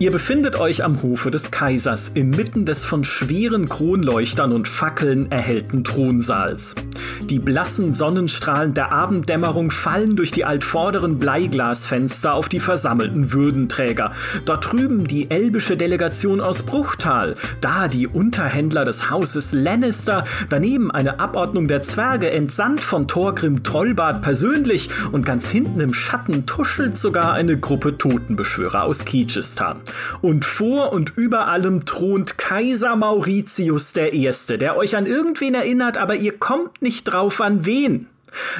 Ihr befindet euch am Hofe des Kaisers inmitten des von schweren Kronleuchtern und Fackeln erhellten Thronsaals. Die blassen Sonnenstrahlen der Abenddämmerung fallen durch die altvorderen Bleiglasfenster auf die versammelten Würdenträger. Dort drüben die elbische Delegation aus Bruchtal, da die Unterhändler des Hauses Lannister, daneben eine Abordnung der Zwerge entsandt von Thorgrim Trollbart persönlich und ganz hinten im Schatten tuschelt sogar eine Gruppe Totenbeschwörer aus Kiechistan. Und vor und über allem thront Kaiser Mauritius I., der euch an irgendwen erinnert, aber ihr kommt nicht drauf an wen.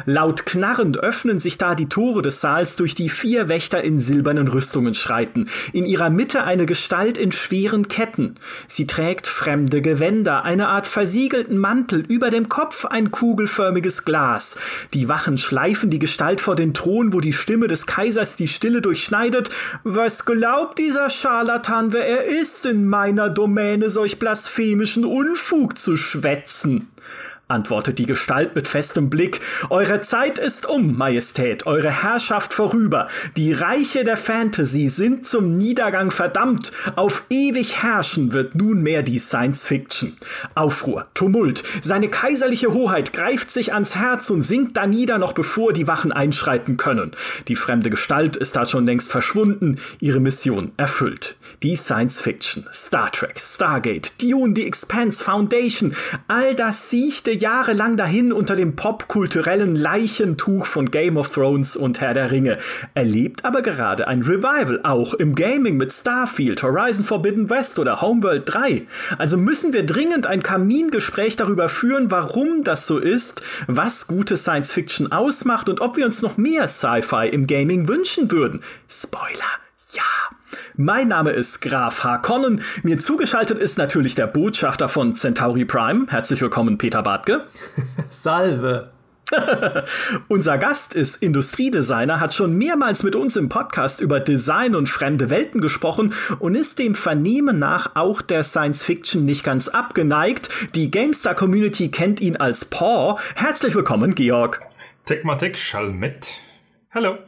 Laut knarrend öffnen sich da die Tore des Saals, durch die vier Wächter in silbernen Rüstungen schreiten. In ihrer Mitte eine Gestalt in schweren Ketten. Sie trägt fremde Gewänder, eine Art versiegelten Mantel, über dem Kopf ein kugelförmiges Glas. Die Wachen schleifen die Gestalt vor den Thron, wo die Stimme des Kaisers die Stille durchschneidet. Was glaubt dieser Scharlatan, wer er ist, in meiner Domäne solch blasphemischen Unfug zu schwätzen? Antwortet die Gestalt mit festem Blick. Eure Zeit ist um, Majestät, eure Herrschaft vorüber. Die Reiche der Fantasy sind zum Niedergang verdammt. Auf ewig herrschen wird nunmehr die Science Fiction. Aufruhr, Tumult, seine kaiserliche Hoheit greift sich ans Herz und sinkt da nieder, noch bevor die Wachen einschreiten können. Die fremde Gestalt ist da schon längst verschwunden, ihre Mission erfüllt. Die Science Fiction, Star Trek, Stargate, Dune, die Expanse Foundation, all das siechte jahrelang dahin unter dem popkulturellen Leichentuch von Game of Thrones und Herr der Ringe, erlebt aber gerade ein Revival, auch im Gaming mit Starfield, Horizon Forbidden West oder Homeworld 3. Also müssen wir dringend ein Kamingespräch darüber führen, warum das so ist, was gute Science Fiction ausmacht und ob wir uns noch mehr Sci-Fi im Gaming wünschen würden. Spoiler, ja. Mein Name ist Graf Harkonnen. Mir zugeschaltet ist natürlich der Botschafter von Centauri Prime. Herzlich willkommen, Peter Bartke. Salve. Unser Gast ist Industriedesigner, hat schon mehrmals mit uns im Podcast über Design und fremde Welten gesprochen und ist dem Vernehmen nach auch der Science Fiction nicht ganz abgeneigt. Die GameStar Community kennt ihn als Paw. Herzlich willkommen, Georg. Tegmatik Schalmet. Hallo.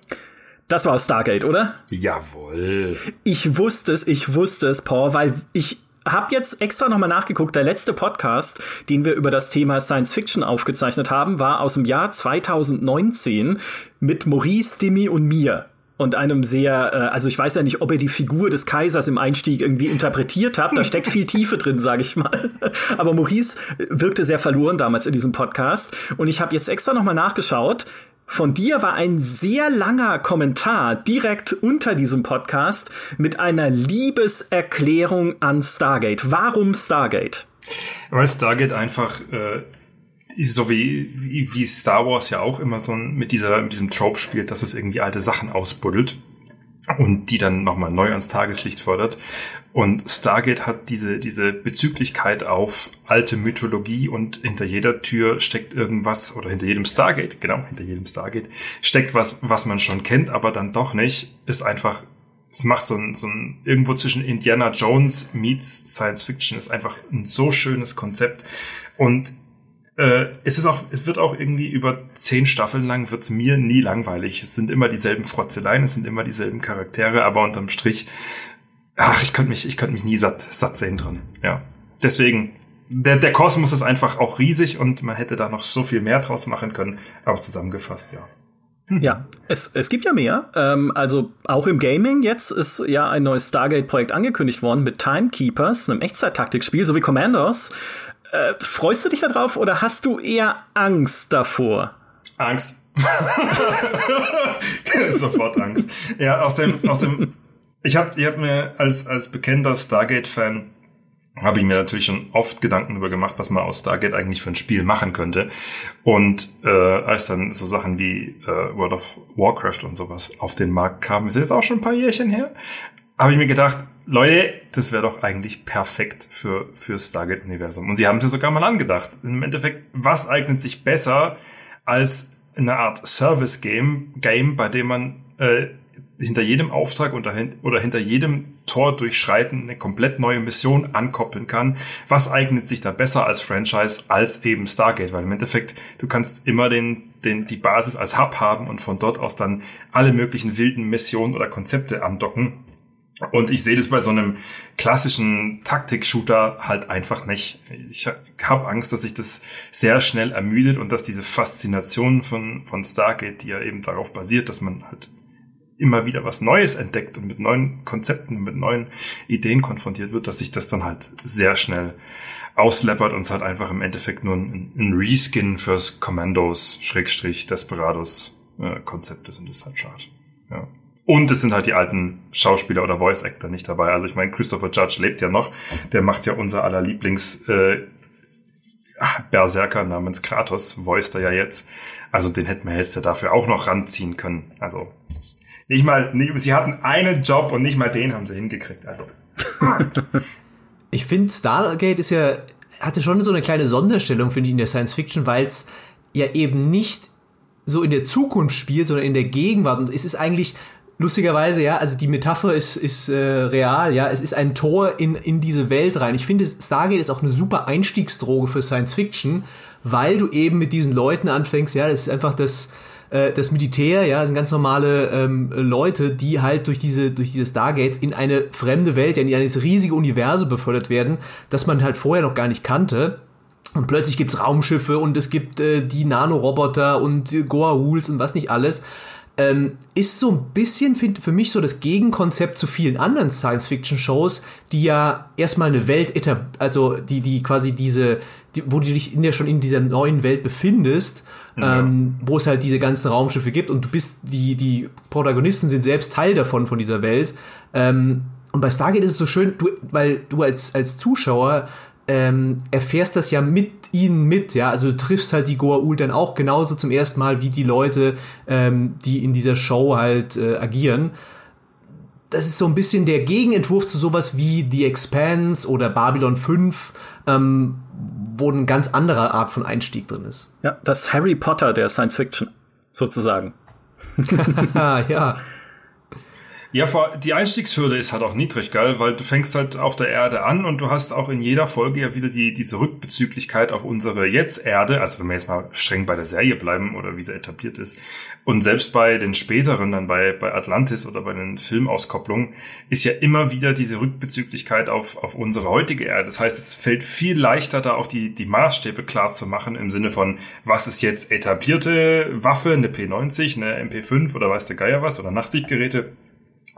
Das war aus Stargate, oder? Jawohl. Ich wusste es, ich wusste es, Paul, weil ich habe jetzt extra nochmal nachgeguckt. Der letzte Podcast, den wir über das Thema Science Fiction aufgezeichnet haben, war aus dem Jahr 2019 mit Maurice, Dimi und mir und einem sehr, äh, also ich weiß ja nicht, ob er die Figur des Kaisers im Einstieg irgendwie interpretiert hat. Da steckt viel Tiefe drin, sage ich mal. Aber Maurice wirkte sehr verloren damals in diesem Podcast. Und ich habe jetzt extra nochmal nachgeschaut. Von dir war ein sehr langer Kommentar direkt unter diesem Podcast mit einer Liebeserklärung an Stargate. Warum Stargate? Weil Stargate einfach äh, so wie, wie Star Wars ja auch immer so mit dieser mit diesem Trope spielt, dass es irgendwie alte Sachen ausbuddelt und die dann nochmal neu ans Tageslicht fördert. Und Stargate hat diese, diese Bezüglichkeit auf alte Mythologie und hinter jeder Tür steckt irgendwas, oder hinter jedem Stargate, genau, hinter jedem Stargate steckt was, was man schon kennt, aber dann doch nicht, ist einfach, es macht so ein, so ein, irgendwo zwischen Indiana Jones meets Science Fiction, ist einfach ein so schönes Konzept. Und äh, es ist auch, es wird auch irgendwie über zehn Staffeln lang wird's mir nie langweilig. Es sind immer dieselben Frotzeleien, es sind immer dieselben Charaktere, aber unterm Strich, ach, ich könnte mich, ich könnte mich nie satt, satt sehen dran. Ja. Deswegen, der, der Kosmos ist einfach auch riesig und man hätte da noch so viel mehr draus machen können, aber zusammengefasst, ja. Ja, es, es gibt ja mehr. Ähm, also auch im Gaming jetzt ist ja ein neues Stargate-Projekt angekündigt worden mit Timekeepers, einem Echtzeittaktikspiel, sowie Commandos. Äh, freust du dich darauf oder hast du eher Angst davor? Angst. Sofort Angst. Ja, aus dem, aus dem, ich habe ich hab mir als, als bekannter Stargate-Fan habe ich mir natürlich schon oft Gedanken darüber gemacht, was man aus Stargate eigentlich für ein Spiel machen könnte. Und äh, als dann so Sachen wie äh, World of Warcraft und sowas auf den Markt kamen, ist jetzt auch schon ein paar Jährchen her, habe ich mir gedacht, Leute, das wäre doch eigentlich perfekt für für Stargate-Universum. Und sie haben es ja sogar mal angedacht. Im Endeffekt, was eignet sich besser als eine Art Service-Game, Game, bei dem man äh, hinter jedem Auftrag oder, oder hinter jedem Tor durchschreiten eine komplett neue Mission ankoppeln kann. Was eignet sich da besser als Franchise als eben Stargate? Weil im Endeffekt, du kannst immer den, den, die Basis als Hub haben und von dort aus dann alle möglichen wilden Missionen oder Konzepte andocken Und ich sehe das bei so einem klassischen Taktik-Shooter halt einfach nicht. Ich habe Angst, dass sich das sehr schnell ermüdet und dass diese Faszination von, von Stargate, die ja eben darauf basiert, dass man halt immer wieder was Neues entdeckt und mit neuen Konzepten, mit neuen Ideen konfrontiert wird, dass sich das dann halt sehr schnell ausleppert und es halt einfach im Endeffekt nur ein, ein Reskin fürs Commandos, Schrägstrich, Desperados äh, Konzept ist und das ist halt schade. Ja. Und es sind halt die alten Schauspieler oder Voice Actor nicht dabei. Also ich meine, Christopher Judge lebt ja noch. Der macht ja unser aller Lieblings äh, Berserker namens Kratos, voiced er ja jetzt. Also den hätten wir jetzt ja dafür auch noch ranziehen können. Also nicht mal, nicht, sie hatten einen Job und nicht mal den haben sie hingekriegt. Also. ich finde, Stargate ist ja, hatte schon so eine kleine Sonderstellung, finde ich, in der Science Fiction, weil es ja eben nicht so in der Zukunft spielt, sondern in der Gegenwart. Und es ist eigentlich lustigerweise, ja, also die Metapher ist, ist äh, real, ja, es ist ein Tor in, in diese Welt rein. Ich finde, Stargate ist auch eine super Einstiegsdroge für Science Fiction, weil du eben mit diesen Leuten anfängst, ja, das ist einfach das, äh, das Militär, ja, das sind ganz normale ähm, Leute, die halt durch diese, durch diese Stargates in eine fremde Welt, in dieses riesige Universum befördert werden, das man halt vorher noch gar nicht kannte. Und plötzlich gibt's Raumschiffe und es gibt äh, die Nanoroboter und äh, Goa'uls und was nicht alles ähm, ist so ein bisschen für mich so das Gegenkonzept zu vielen anderen Science-Fiction-Shows, die ja erstmal eine Welt, also die, die quasi diese, die, wo du dich in der, schon in dieser neuen Welt befindest, ja. ähm, wo es halt diese ganzen Raumschiffe gibt und du bist, die, die Protagonisten sind selbst Teil davon, von dieser Welt. Ähm, und bei Stargate ist es so schön, du, weil du als, als Zuschauer ähm, erfährst das ja mit ihnen mit, ja, also du triffst halt die Goa'uld dann auch genauso zum ersten Mal wie die Leute, ähm, die in dieser Show halt äh, agieren. Das ist so ein bisschen der Gegenentwurf zu sowas wie The Expanse oder Babylon 5, ähm, wo eine ganz andere Art von Einstieg drin ist. Ja, das Harry Potter der Science Fiction, sozusagen. ja. Ja, die Einstiegshürde ist halt auch niedrig, geil, weil du fängst halt auf der Erde an und du hast auch in jeder Folge ja wieder die, diese Rückbezüglichkeit auf unsere Jetzt-Erde, also wenn wir jetzt mal streng bei der Serie bleiben oder wie sie etabliert ist. Und selbst bei den späteren, dann bei, bei Atlantis oder bei den Filmauskopplungen, ist ja immer wieder diese Rückbezüglichkeit auf, auf unsere heutige Erde. Das heißt, es fällt viel leichter, da auch die, die Maßstäbe klar zu machen im Sinne von, was ist jetzt etablierte Waffe, eine P90, eine MP5 oder weiß der Geier was oder Nachtsichtgeräte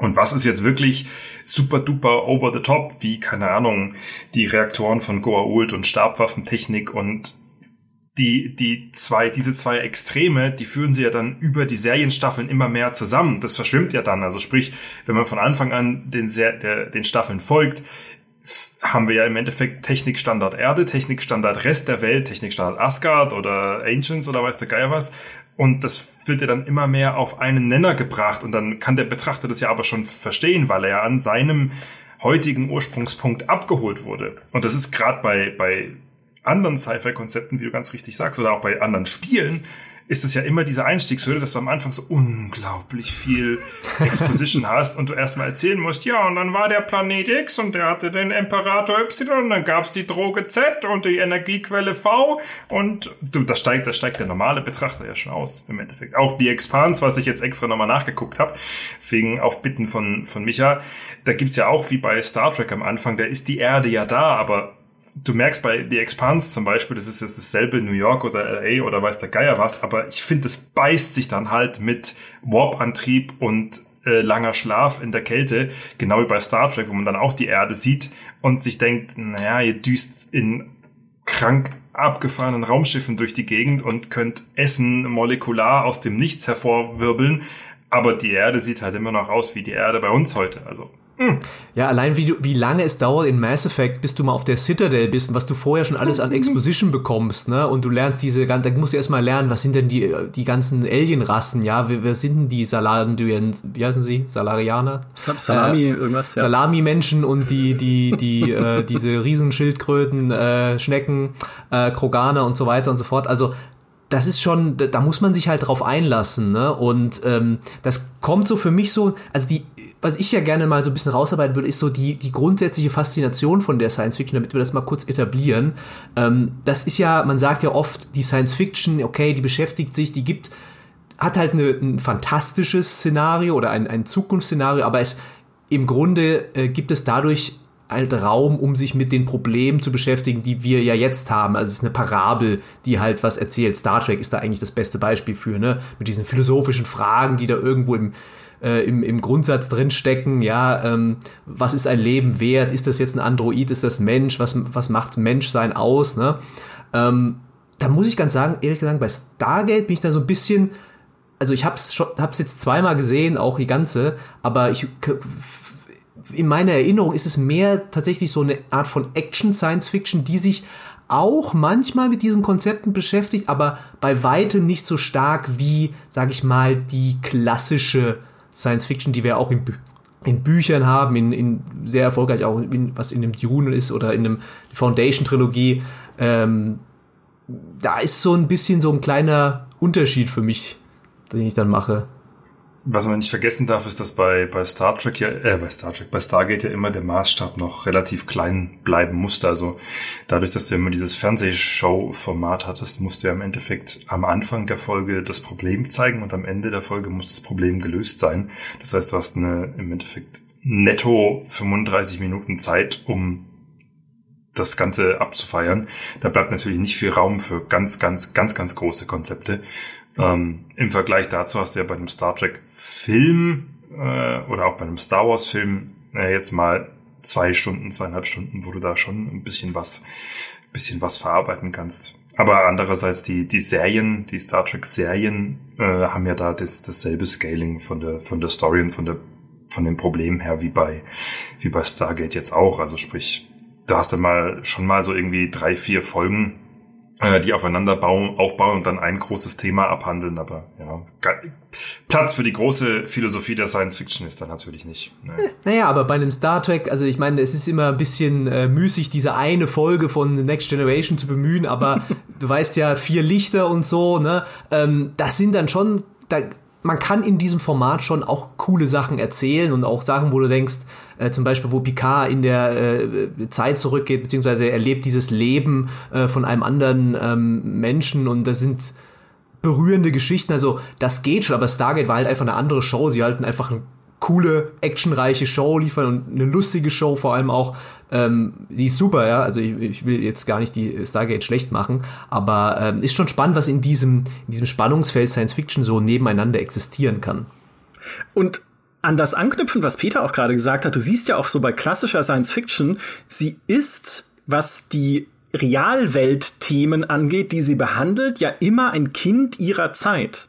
und was ist jetzt wirklich super duper over the top, wie, keine Ahnung, die Reaktoren von Goa'uld und Stabwaffentechnik und die, die zwei, diese zwei Extreme, die führen sie ja dann über die Serienstaffeln immer mehr zusammen. Das verschwimmt ja dann. Also sprich, wenn man von Anfang an den, Ser der, den Staffeln folgt, haben wir ja im Endeffekt Technikstandard Erde, Technikstandard Rest der Welt, Technikstandard Asgard oder Ancients oder weiß der Geier was. Und das wird ja dann immer mehr auf einen Nenner gebracht und dann kann der Betrachter das ja aber schon verstehen, weil er ja an seinem heutigen Ursprungspunkt abgeholt wurde. Und das ist gerade bei, bei anderen Sci-Fi-Konzepten, wie du ganz richtig sagst, oder auch bei anderen Spielen, ist es ja immer diese Einstiegshürde, dass du am Anfang so unglaublich viel Exposition hast und du erstmal erzählen musst, ja, und dann war der Planet X und der hatte den Imperator Y und dann gab's die Droge Z und die Energiequelle V und du, das steigt, das steigt der normale Betrachter ja schon aus, im Endeffekt. Auch die Expans, was ich jetzt extra nochmal nachgeguckt habe, wegen auf Bitten von, von Micha, da gibt's ja auch wie bei Star Trek am Anfang, da ist die Erde ja da, aber du merkst bei The Expanse zum Beispiel, das ist jetzt dasselbe New York oder LA oder weiß der Geier was, aber ich finde, es beißt sich dann halt mit Warp-Antrieb und äh, langer Schlaf in der Kälte, genau wie bei Star Trek, wo man dann auch die Erde sieht und sich denkt, naja, ihr düst in krank abgefahrenen Raumschiffen durch die Gegend und könnt Essen molekular aus dem Nichts hervorwirbeln, aber die Erde sieht halt immer noch aus wie die Erde bei uns heute, also. Ja, allein wie, du, wie lange es dauert in Mass Effect, bis du mal auf der Citadel bist und was du vorher schon alles an Exposition bekommst, ne? Und du lernst diese, da musst du erstmal lernen, was sind denn die, die ganzen Alien-Rassen, ja? Wer, wer sind denn die Salandrian, wie heißen sie? Salarianer? Salami, äh, irgendwas, ja. Salami-Menschen und die, die, die, äh, diese Riesenschildkröten, äh, Schnecken, äh, Kroganer und so weiter und so fort. Also, das ist schon, da muss man sich halt drauf einlassen, ne? Und ähm, das kommt so für mich so, also die was ich ja gerne mal so ein bisschen rausarbeiten würde, ist so die, die grundsätzliche Faszination von der Science Fiction, damit wir das mal kurz etablieren. Ähm, das ist ja, man sagt ja oft, die Science Fiction, okay, die beschäftigt sich, die gibt, hat halt eine, ein fantastisches Szenario oder ein, ein Zukunftsszenario, aber es im Grunde äh, gibt es dadurch halt Raum, um sich mit den Problemen zu beschäftigen, die wir ja jetzt haben. Also es ist eine Parabel, die halt was erzählt. Star Trek ist da eigentlich das beste Beispiel für, ne? Mit diesen philosophischen Fragen, die da irgendwo im, äh, im, im Grundsatz drin stecken. Ja, ähm, was ist ein Leben wert? Ist das jetzt ein Android? Ist das Mensch? Was, was macht Menschsein aus? Ne? Ähm, da muss ich ganz sagen, ehrlich gesagt, bei Stargate bin ich da so ein bisschen also ich hab's schon, hab's jetzt zweimal gesehen, auch die ganze, aber ich in meiner Erinnerung ist es mehr tatsächlich so eine Art von Action Science Fiction, die sich auch manchmal mit diesen Konzepten beschäftigt, aber bei weitem nicht so stark wie, sag ich mal, die klassische Science Fiction, die wir auch in, Bü in Büchern haben, in, in sehr erfolgreich auch, in, was in dem Dune ist oder in einem Foundation Trilogie. Ähm, da ist so ein bisschen so ein kleiner Unterschied für mich den ich dann mache. Was man nicht vergessen darf, ist, dass bei, bei Star Trek ja, äh, bei Star Trek, bei Stargate ja immer der Maßstab noch relativ klein bleiben musste. Also dadurch, dass du immer dieses Fernsehshow-Format hattest, musst du ja im Endeffekt am Anfang der Folge das Problem zeigen und am Ende der Folge muss das Problem gelöst sein. Das heißt, du hast eine, im Endeffekt netto 35 Minuten Zeit, um das Ganze abzufeiern. Da bleibt natürlich nicht viel Raum für ganz, ganz, ganz, ganz große Konzepte. Ähm, Im Vergleich dazu hast du ja bei einem Star Trek Film äh, oder auch bei einem Star Wars Film äh, jetzt mal zwei Stunden, zweieinhalb Stunden, wo du da schon ein bisschen was, bisschen was verarbeiten kannst. Aber andererseits die, die Serien, die Star Trek Serien, äh, haben ja da das, dasselbe Scaling von der, von der Story und von der, von den Problemen her wie bei, wie bei Stargate jetzt auch. Also sprich, da hast du mal, schon mal so irgendwie drei, vier Folgen, äh, die aufeinander bauen, aufbauen und dann ein großes Thema abhandeln. Aber ja, Platz für die große Philosophie der Science Fiction ist da natürlich nicht. Ne? Naja, aber bei einem Star Trek, also ich meine, es ist immer ein bisschen äh, müßig, diese eine Folge von Next Generation zu bemühen, aber du weißt ja, vier Lichter und so, ne? Ähm, das sind dann schon, da, man kann in diesem Format schon auch coole Sachen erzählen und auch Sachen, wo du denkst, äh, zum Beispiel, wo Picard in der äh, Zeit zurückgeht, beziehungsweise er lebt dieses Leben äh, von einem anderen ähm, Menschen und das sind berührende Geschichten. Also das geht schon, aber Stargate war halt einfach eine andere Show. Sie halten einfach ein coole, actionreiche Show liefern und eine lustige Show vor allem auch. Ähm, die ist super, ja. Also ich, ich, will jetzt gar nicht die Stargate schlecht machen, aber ähm, ist schon spannend, was in diesem, in diesem Spannungsfeld Science Fiction so nebeneinander existieren kann. Und an das anknüpfen, was Peter auch gerade gesagt hat, du siehst ja auch so bei klassischer Science Fiction, sie ist, was die Realwelt-Themen angeht, die sie behandelt, ja immer ein Kind ihrer Zeit.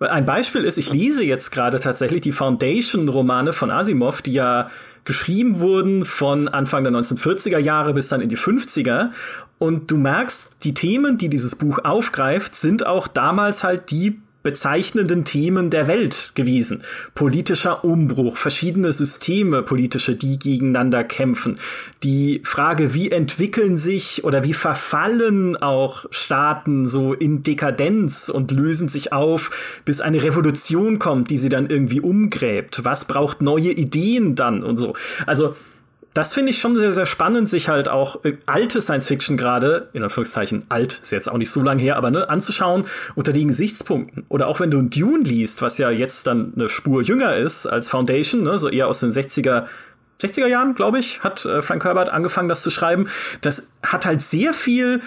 Ein Beispiel ist, ich lese jetzt gerade tatsächlich die Foundation-Romane von Asimov, die ja geschrieben wurden von Anfang der 1940er Jahre bis dann in die 50er. Und du merkst, die Themen, die dieses Buch aufgreift, sind auch damals halt die bezeichnenden Themen der Welt gewesen. Politischer Umbruch, verschiedene Systeme, politische, die gegeneinander kämpfen. Die Frage, wie entwickeln sich oder wie verfallen auch Staaten so in Dekadenz und lösen sich auf, bis eine Revolution kommt, die sie dann irgendwie umgräbt. Was braucht neue Ideen dann und so. Also das finde ich schon sehr, sehr spannend, sich halt auch äh, alte Science Fiction gerade, in Anführungszeichen alt, ist jetzt auch nicht so lange her, aber ne, anzuschauen unter den Gesichtspunkten. Oder auch wenn du ein Dune liest, was ja jetzt dann eine Spur jünger ist als Foundation, ne, so eher aus den 60er, 60er Jahren, glaube ich, hat äh, Frank Herbert angefangen, das zu schreiben. Das hat halt sehr viel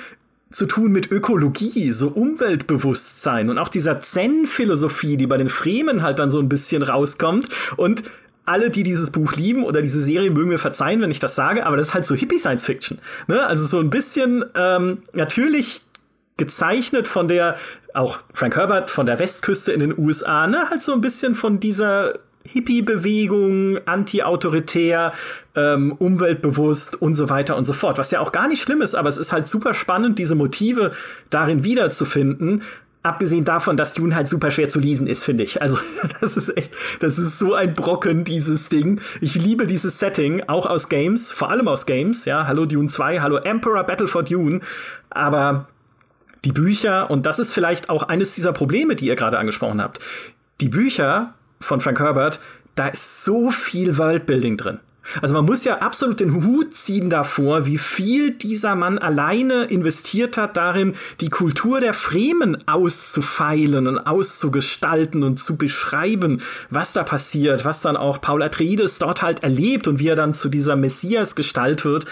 zu tun mit Ökologie, so Umweltbewusstsein und auch dieser Zen-Philosophie, die bei den Fremen halt dann so ein bisschen rauskommt. Und alle, die dieses Buch lieben oder diese Serie, mögen mir verzeihen, wenn ich das sage, aber das ist halt so Hippie-Science-Fiction. Ne? Also so ein bisschen ähm, natürlich gezeichnet von der, auch Frank Herbert, von der Westküste in den USA, ne? halt so ein bisschen von dieser Hippie-Bewegung, anti-autoritär, ähm, umweltbewusst und so weiter und so fort. Was ja auch gar nicht schlimm ist, aber es ist halt super spannend, diese Motive darin wiederzufinden, Abgesehen davon, dass Dune halt super schwer zu lesen ist, finde ich. Also, das ist echt, das ist so ein Brocken, dieses Ding. Ich liebe dieses Setting, auch aus Games, vor allem aus Games, ja. Hallo Dune 2, hallo Emperor Battle for Dune. Aber die Bücher, und das ist vielleicht auch eines dieser Probleme, die ihr gerade angesprochen habt. Die Bücher von Frank Herbert, da ist so viel Worldbuilding drin. Also man muss ja absolut den Hut ziehen davor, wie viel dieser Mann alleine investiert hat darin, die Kultur der Fremen auszufeilen und auszugestalten und zu beschreiben, was da passiert, was dann auch Paul Atreides dort halt erlebt und wie er dann zu dieser Messias-Gestalt wird,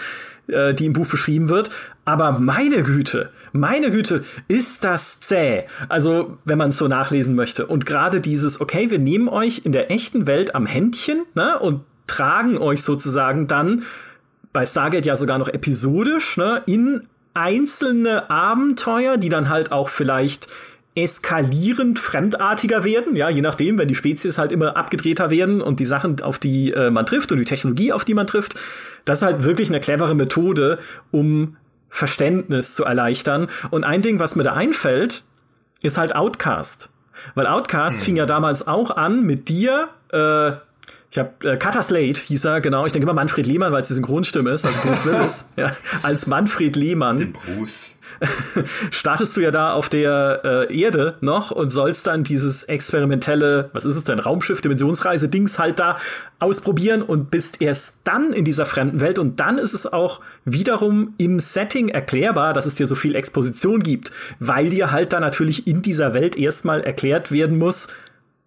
äh, die im Buch beschrieben wird. Aber meine Güte, meine Güte, ist das zäh. Also, wenn man es so nachlesen möchte. Und gerade dieses, okay, wir nehmen euch in der echten Welt am Händchen, ne, und tragen euch sozusagen dann bei Stargate ja sogar noch episodisch, ne, in einzelne Abenteuer, die dann halt auch vielleicht eskalierend fremdartiger werden, ja, je nachdem, wenn die Spezies halt immer abgedrehter werden und die Sachen, auf die äh, man trifft und die Technologie, auf die man trifft, das ist halt wirklich eine clevere Methode, um Verständnis zu erleichtern. Und ein Ding, was mir da einfällt, ist halt Outcast. Weil Outcast hm. fing ja damals auch an mit dir, äh, ich habe äh, Cutter Slate hieß er, genau. Ich denke immer Manfred Lehmann, weil es die Synchronstimme ist, also Bruce Willis. ja, als Manfred Lehmann. Den Bruce. startest du ja da auf der äh, Erde noch und sollst dann dieses experimentelle, was ist es denn, Raumschiff, Dimensionsreise, Dings halt da ausprobieren und bist erst dann in dieser fremden Welt und dann ist es auch wiederum im Setting erklärbar, dass es dir so viel Exposition gibt, weil dir halt da natürlich in dieser Welt erstmal erklärt werden muss,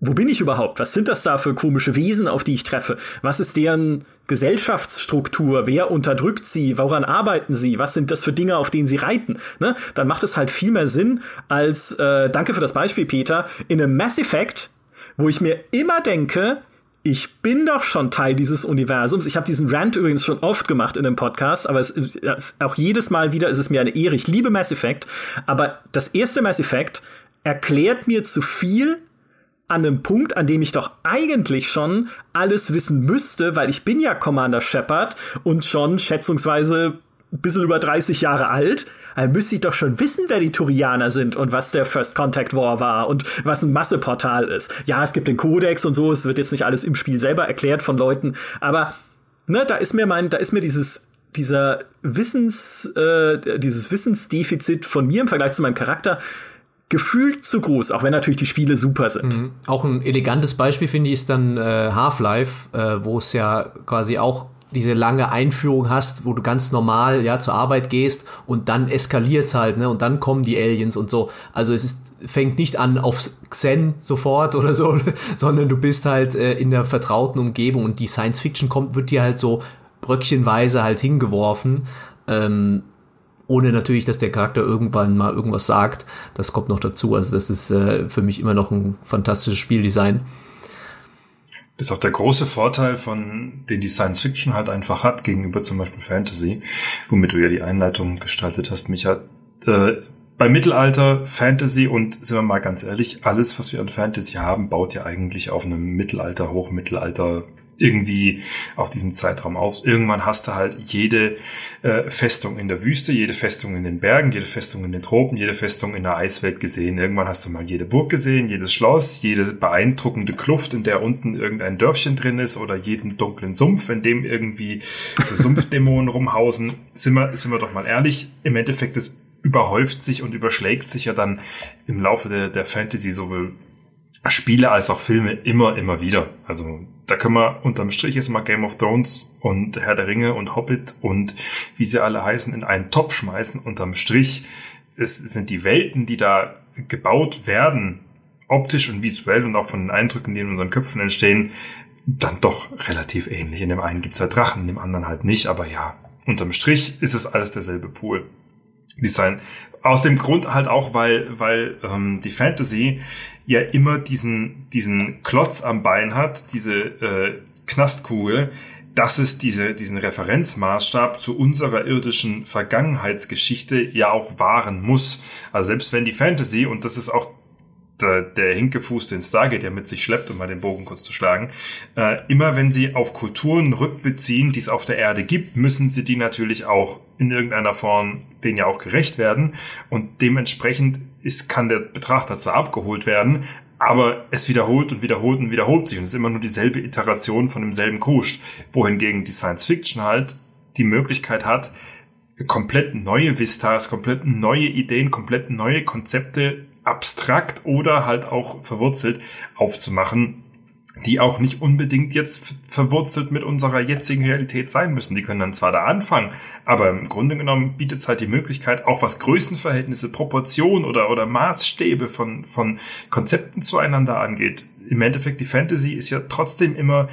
wo bin ich überhaupt? Was sind das da für komische Wesen, auf die ich treffe? Was ist deren Gesellschaftsstruktur? Wer unterdrückt sie? Woran arbeiten sie? Was sind das für Dinge, auf denen sie reiten? Ne? Dann macht es halt viel mehr Sinn als, äh, danke für das Beispiel, Peter, in einem Mass Effect, wo ich mir immer denke, ich bin doch schon Teil dieses Universums. Ich habe diesen Rant übrigens schon oft gemacht in dem Podcast, aber es, es, auch jedes Mal wieder ist es mir eine Ehre. Ich liebe Mass Effect, aber das erste Mass Effect erklärt mir zu viel an einem Punkt, an dem ich doch eigentlich schon alles wissen müsste, weil ich bin ja Commander Shepard und schon schätzungsweise ein bisschen über 30 Jahre alt. Also müsste ich doch schon wissen, wer die Turianer sind und was der First Contact War war und was ein Masseportal ist. Ja, es gibt den Kodex und so, es wird jetzt nicht alles im Spiel selber erklärt von Leuten, aber ne, da ist mir mein, da ist mir dieses dieser Wissens, äh, dieses Wissensdefizit von mir im Vergleich zu meinem Charakter gefühlt zu groß, auch wenn natürlich die Spiele super sind. Mhm. Auch ein elegantes Beispiel finde ich ist dann äh, Half-Life, äh, wo es ja quasi auch diese lange Einführung hast, wo du ganz normal ja zur Arbeit gehst und dann eskaliert's halt, ne? Und dann kommen die Aliens und so. Also es ist fängt nicht an auf Xen sofort oder so, sondern du bist halt äh, in der vertrauten Umgebung und die Science Fiction kommt wird dir halt so bröckchenweise halt hingeworfen. Ähm, ohne natürlich, dass der Charakter irgendwann mal irgendwas sagt. Das kommt noch dazu. Also das ist äh, für mich immer noch ein fantastisches Spieldesign. Das ist auch der große Vorteil von, den die Science Fiction halt einfach hat gegenüber zum Beispiel Fantasy, womit du ja die Einleitung gestaltet hast, Micha. Äh, bei Mittelalter, Fantasy und sind wir mal ganz ehrlich, alles, was wir an Fantasy haben, baut ja eigentlich auf einem Mittelalter, Hochmittelalter irgendwie auf diesem Zeitraum auf. Irgendwann hast du halt jede äh, Festung in der Wüste, jede Festung in den Bergen, jede Festung in den Tropen, jede Festung in der Eiswelt gesehen. Irgendwann hast du mal jede Burg gesehen, jedes Schloss, jede beeindruckende Kluft, in der unten irgendein Dörfchen drin ist oder jeden dunklen Sumpf, in dem irgendwie so Sumpfdämonen rumhausen. Sind wir, sind wir doch mal ehrlich, im Endeffekt es überhäuft sich und überschlägt sich ja dann im Laufe der, der Fantasy sowohl Spiele als auch Filme immer, immer wieder. Also da können wir unterm Strich jetzt mal Game of Thrones und Herr der Ringe und Hobbit und wie sie alle heißen in einen Topf schmeißen. Unterm Strich es sind die Welten, die da gebaut werden, optisch und visuell und auch von den Eindrücken, die in unseren Köpfen entstehen, dann doch relativ ähnlich. In dem einen gibt's halt Drachen, in dem anderen halt nicht, aber ja, unterm Strich ist es alles derselbe Pool. Design. Aus dem Grund halt auch, weil, weil ähm, die Fantasy ja immer diesen, diesen Klotz am Bein hat, diese äh, Knastkugel, dass es diese, diesen Referenzmaßstab zu unserer irdischen Vergangenheitsgeschichte ja auch wahren muss. Also selbst wenn die Fantasy, und das ist auch der, der Hinkefuß, den Stargate ja mit sich schleppt, um mal den Bogen kurz zu schlagen, äh, immer wenn sie auf Kulturen rückbeziehen, die es auf der Erde gibt, müssen sie die natürlich auch in irgendeiner Form denen ja auch gerecht werden. Und dementsprechend ist, kann der Betrachter zwar abgeholt werden, aber es wiederholt und wiederholt und wiederholt sich und es ist immer nur dieselbe Iteration von demselben Kuscht. Wohingegen die Science Fiction halt die Möglichkeit hat, komplett neue Vistas, komplett neue Ideen, komplett neue Konzepte abstrakt oder halt auch verwurzelt aufzumachen, die auch nicht unbedingt jetzt verwurzelt mit unserer jetzigen Realität sein müssen. Die können dann zwar da anfangen, aber im Grunde genommen bietet es halt die Möglichkeit, auch was Größenverhältnisse, Proportionen oder, oder Maßstäbe von, von Konzepten zueinander angeht. Im Endeffekt, die Fantasy ist ja trotzdem immer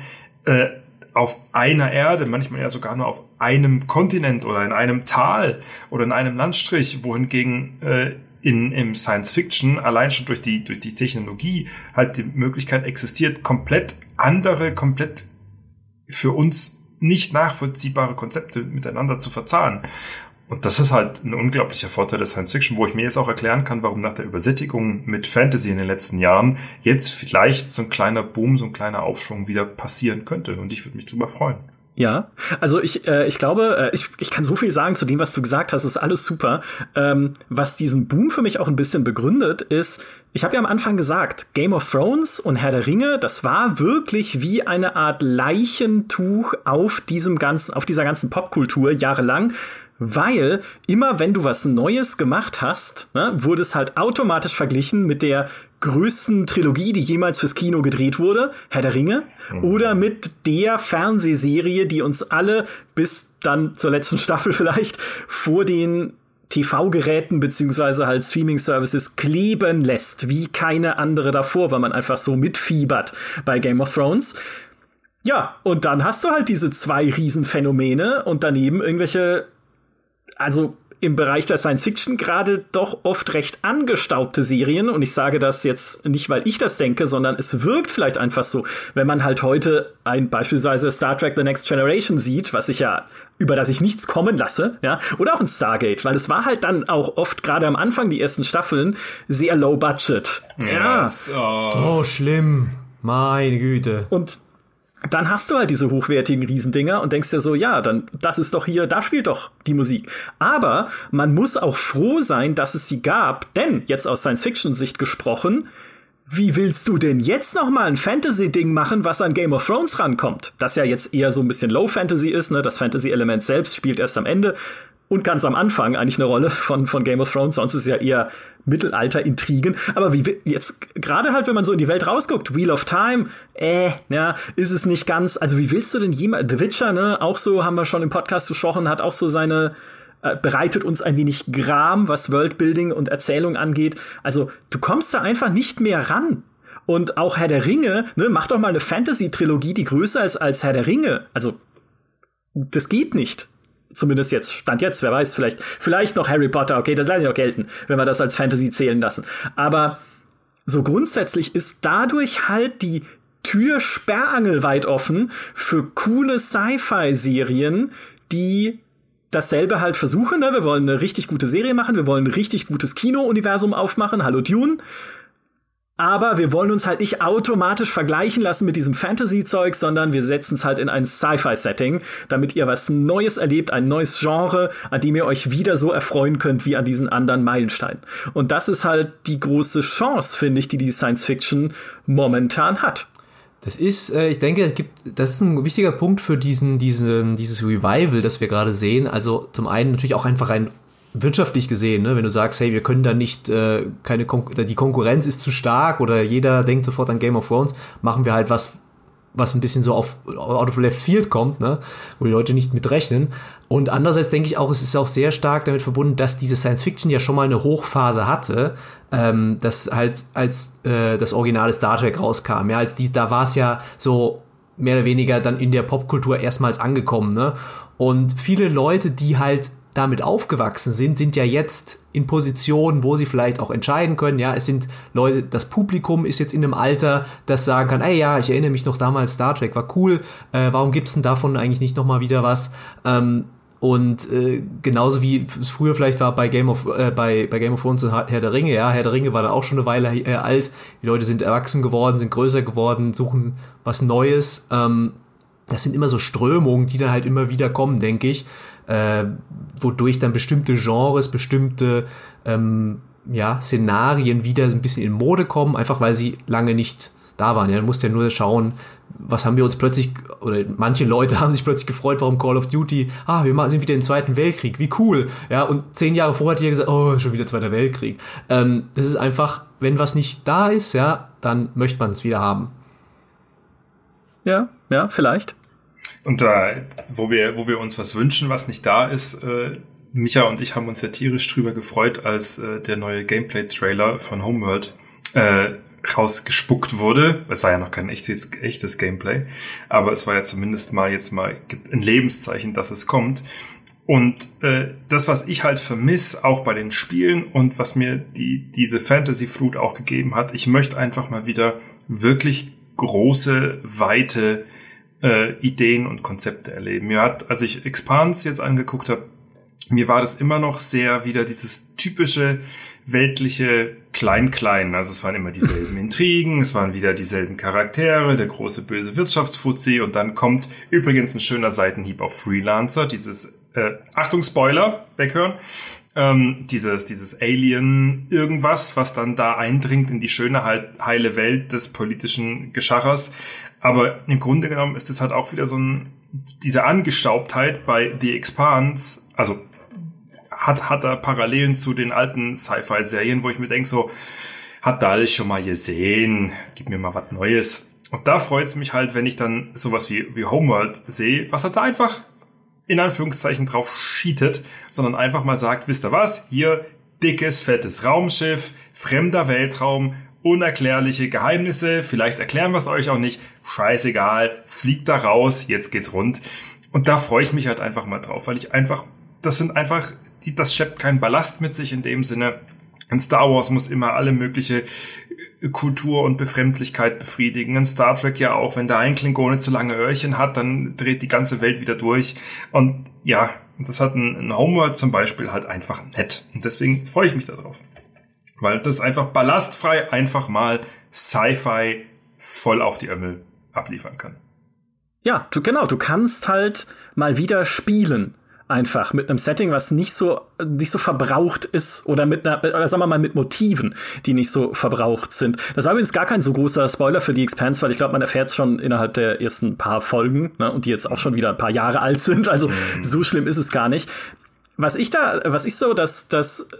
äh, auf einer Erde, manchmal ja sogar nur auf einem Kontinent oder in einem Tal oder in einem Landstrich, wohingegen äh, in, im Science Fiction allein schon durch die, durch die Technologie halt die Möglichkeit existiert, komplett andere, komplett für uns nicht nachvollziehbare Konzepte miteinander zu verzahnen. Und das ist halt ein unglaublicher Vorteil der Science Fiction, wo ich mir jetzt auch erklären kann, warum nach der Übersättigung mit Fantasy in den letzten Jahren jetzt vielleicht so ein kleiner Boom, so ein kleiner Aufschwung wieder passieren könnte. Und ich würde mich drüber freuen. Ja, also ich, äh, ich glaube, äh, ich, ich kann so viel sagen zu dem, was du gesagt hast, ist alles super. Ähm, was diesen Boom für mich auch ein bisschen begründet, ist, ich habe ja am Anfang gesagt, Game of Thrones und Herr der Ringe, das war wirklich wie eine Art Leichentuch auf diesem ganzen, auf dieser ganzen Popkultur jahrelang weil immer wenn du was Neues gemacht hast, ne, wurde es halt automatisch verglichen mit der größten Trilogie, die jemals fürs Kino gedreht wurde, Herr der Ringe, mhm. oder mit der Fernsehserie, die uns alle bis dann zur letzten Staffel vielleicht vor den TV-Geräten beziehungsweise halt Streaming-Services kleben lässt, wie keine andere davor, weil man einfach so mitfiebert bei Game of Thrones. Ja, und dann hast du halt diese zwei Riesenphänomene und daneben irgendwelche also im Bereich der Science Fiction gerade doch oft recht angestaubte Serien. Und ich sage das jetzt nicht, weil ich das denke, sondern es wirkt vielleicht einfach so, wenn man halt heute ein beispielsweise Star Trek The Next Generation sieht, was ich ja über das ich nichts kommen lasse, ja, oder auch ein Stargate, weil es war halt dann auch oft gerade am Anfang die ersten Staffeln sehr low budget. Yes. Ja. Oh. So schlimm. Meine Güte. Und dann hast du halt diese hochwertigen Riesendinger und denkst dir so, ja, dann, das ist doch hier, da spielt doch die Musik. Aber man muss auch froh sein, dass es sie gab, denn jetzt aus Science-Fiction-Sicht gesprochen, wie willst du denn jetzt noch mal ein Fantasy-Ding machen, was an Game of Thrones rankommt? Das ja jetzt eher so ein bisschen Low Fantasy ist, ne? Das Fantasy-Element selbst spielt erst am Ende und ganz am Anfang eigentlich eine Rolle von, von Game of Thrones. Sonst ist es ja eher Mittelalter-Intrigen. Aber wie jetzt, gerade halt, wenn man so in die Welt rausguckt, Wheel of Time, äh, ja, ist es nicht ganz. Also wie willst du denn jemand, The Witcher, ne, auch so haben wir schon im Podcast gesprochen, hat auch so seine, äh, bereitet uns ein wenig Gram, was Worldbuilding und Erzählung angeht. Also du kommst da einfach nicht mehr ran. Und auch Herr der Ringe, ne, mach doch mal eine Fantasy-Trilogie, die größer ist als Herr der Ringe. Also, das geht nicht. Zumindest jetzt, stand jetzt, wer weiß, vielleicht, vielleicht noch Harry Potter, okay, das lasse ich auch gelten, wenn wir das als Fantasy zählen lassen. Aber so grundsätzlich ist dadurch halt die Tür sperrangelweit offen für coole Sci-Fi-Serien, die dasselbe halt versuchen. Ne? Wir wollen eine richtig gute Serie machen, wir wollen ein richtig gutes Kino-Universum aufmachen. Hallo Dune aber wir wollen uns halt nicht automatisch vergleichen lassen mit diesem Fantasy-Zeug, sondern wir setzen es halt in ein Sci-Fi-Setting, damit ihr was Neues erlebt, ein neues Genre, an dem ihr euch wieder so erfreuen könnt wie an diesen anderen Meilensteinen. Und das ist halt die große Chance, finde ich, die die Science-Fiction momentan hat. Das ist, äh, ich denke, das ist ein wichtiger Punkt für diesen, diesen, dieses Revival, das wir gerade sehen. Also zum einen natürlich auch einfach ein wirtschaftlich gesehen, ne, wenn du sagst, hey, wir können da nicht, äh, keine Kon die Konkurrenz ist zu stark oder jeder denkt sofort an Game of Thrones, machen wir halt was, was ein bisschen so auf out of left field kommt, ne, wo die Leute nicht mit rechnen. Und andererseits denke ich auch, es ist auch sehr stark damit verbunden, dass diese Science Fiction ja schon mal eine Hochphase hatte, ähm, das halt als äh, das originale Star Trek rauskam. Ja, als die, da war es ja so mehr oder weniger dann in der Popkultur erstmals angekommen, ne? Und viele Leute, die halt damit aufgewachsen sind, sind ja jetzt in Positionen, wo sie vielleicht auch entscheiden können. Ja, es sind Leute, das Publikum ist jetzt in einem Alter, das sagen kann, ey ja, ich erinnere mich noch damals, Star Trek war cool, äh, warum gibt's denn davon eigentlich nicht nochmal wieder was? Ähm, und äh, genauso wie es früher vielleicht war bei Game of äh, bei, bei Game of Thrones und Herr der Ringe, ja, Herr der Ringe war da auch schon eine Weile äh, alt. Die Leute sind erwachsen geworden, sind größer geworden, suchen was Neues. Ähm, das sind immer so Strömungen, die dann halt immer wieder kommen, denke ich äh, wodurch dann bestimmte Genres, bestimmte ähm, ja, Szenarien wieder ein bisschen in Mode kommen, einfach weil sie lange nicht da waren. Ja, du musst ja nur schauen, was haben wir uns plötzlich, oder manche Leute haben sich plötzlich gefreut, warum Call of Duty, ah, wir sind wieder im Zweiten Weltkrieg, wie cool. Ja, und zehn Jahre vorher hat jeder gesagt, oh, schon wieder Zweiter Weltkrieg. Ähm, das ist einfach, wenn was nicht da ist, ja, dann möchte man es wieder haben. Ja, ja, vielleicht. Und da, wo wir, wo wir uns was wünschen, was nicht da ist, äh, Micha und ich haben uns ja tierisch drüber gefreut, als äh, der neue Gameplay-Trailer von Homeworld äh, rausgespuckt wurde. Es war ja noch kein echtes, echtes Gameplay, aber es war ja zumindest mal jetzt mal ein Lebenszeichen, dass es kommt. Und äh, das, was ich halt vermiss, auch bei den Spielen und was mir die diese Fantasy-Flut auch gegeben hat, ich möchte einfach mal wieder wirklich große, weite äh, Ideen und Konzepte erleben. Mir hat, als ich Expans jetzt angeguckt habe, mir war das immer noch sehr wieder dieses typische weltliche Klein-Klein. Also es waren immer dieselben Intrigen, es waren wieder dieselben Charaktere, der große böse Wirtschaftsfuzzi und dann kommt übrigens ein schöner Seitenhieb auf Freelancer, dieses, äh, Achtung Spoiler, weghören, ähm, dieses, dieses Alien irgendwas, was dann da eindringt in die schöne, heile Welt des politischen Geschachers. Aber im Grunde genommen ist es halt auch wieder so ein, diese Angestaubtheit bei The Expanse, also hat, hat er Parallelen zu den alten Sci-Fi-Serien, wo ich mir denke, so, hat da alles schon mal gesehen, gib mir mal was Neues. Und da freut es mich halt, wenn ich dann sowas wie, wie Homeworld sehe, was er da einfach in Anführungszeichen drauf cheatet, sondern einfach mal sagt, wisst ihr was, hier dickes, fettes Raumschiff, fremder Weltraum, unerklärliche Geheimnisse, vielleicht erklären wir es euch auch nicht, scheißegal, fliegt da raus, jetzt geht's rund. Und da freue ich mich halt einfach mal drauf, weil ich einfach, das sind einfach das schleppt keinen Ballast mit sich in dem Sinne. In Star Wars muss immer alle mögliche Kultur und Befremdlichkeit befriedigen. In Star Trek ja auch, wenn da ein Klingone zu lange Öhrchen hat, dann dreht die ganze Welt wieder durch. Und ja, das hat ein, ein Homeworld zum Beispiel halt einfach nett. Und deswegen freue ich mich darauf. Weil das einfach ballastfrei einfach mal Sci-Fi voll auf die Ömmel abliefern kann. Ja, du, genau, du kannst halt mal wieder spielen einfach mit einem Setting, was nicht so nicht so verbraucht ist oder mit einer, oder sagen wir mal mit Motiven, die nicht so verbraucht sind. Das war übrigens gar kein so großer Spoiler für die Expanse, weil ich glaube, man erfährt es schon innerhalb der ersten paar Folgen ne, und die jetzt auch schon wieder ein paar Jahre alt sind. Also mhm. so schlimm ist es gar nicht. Was ich da, was ich so, dass das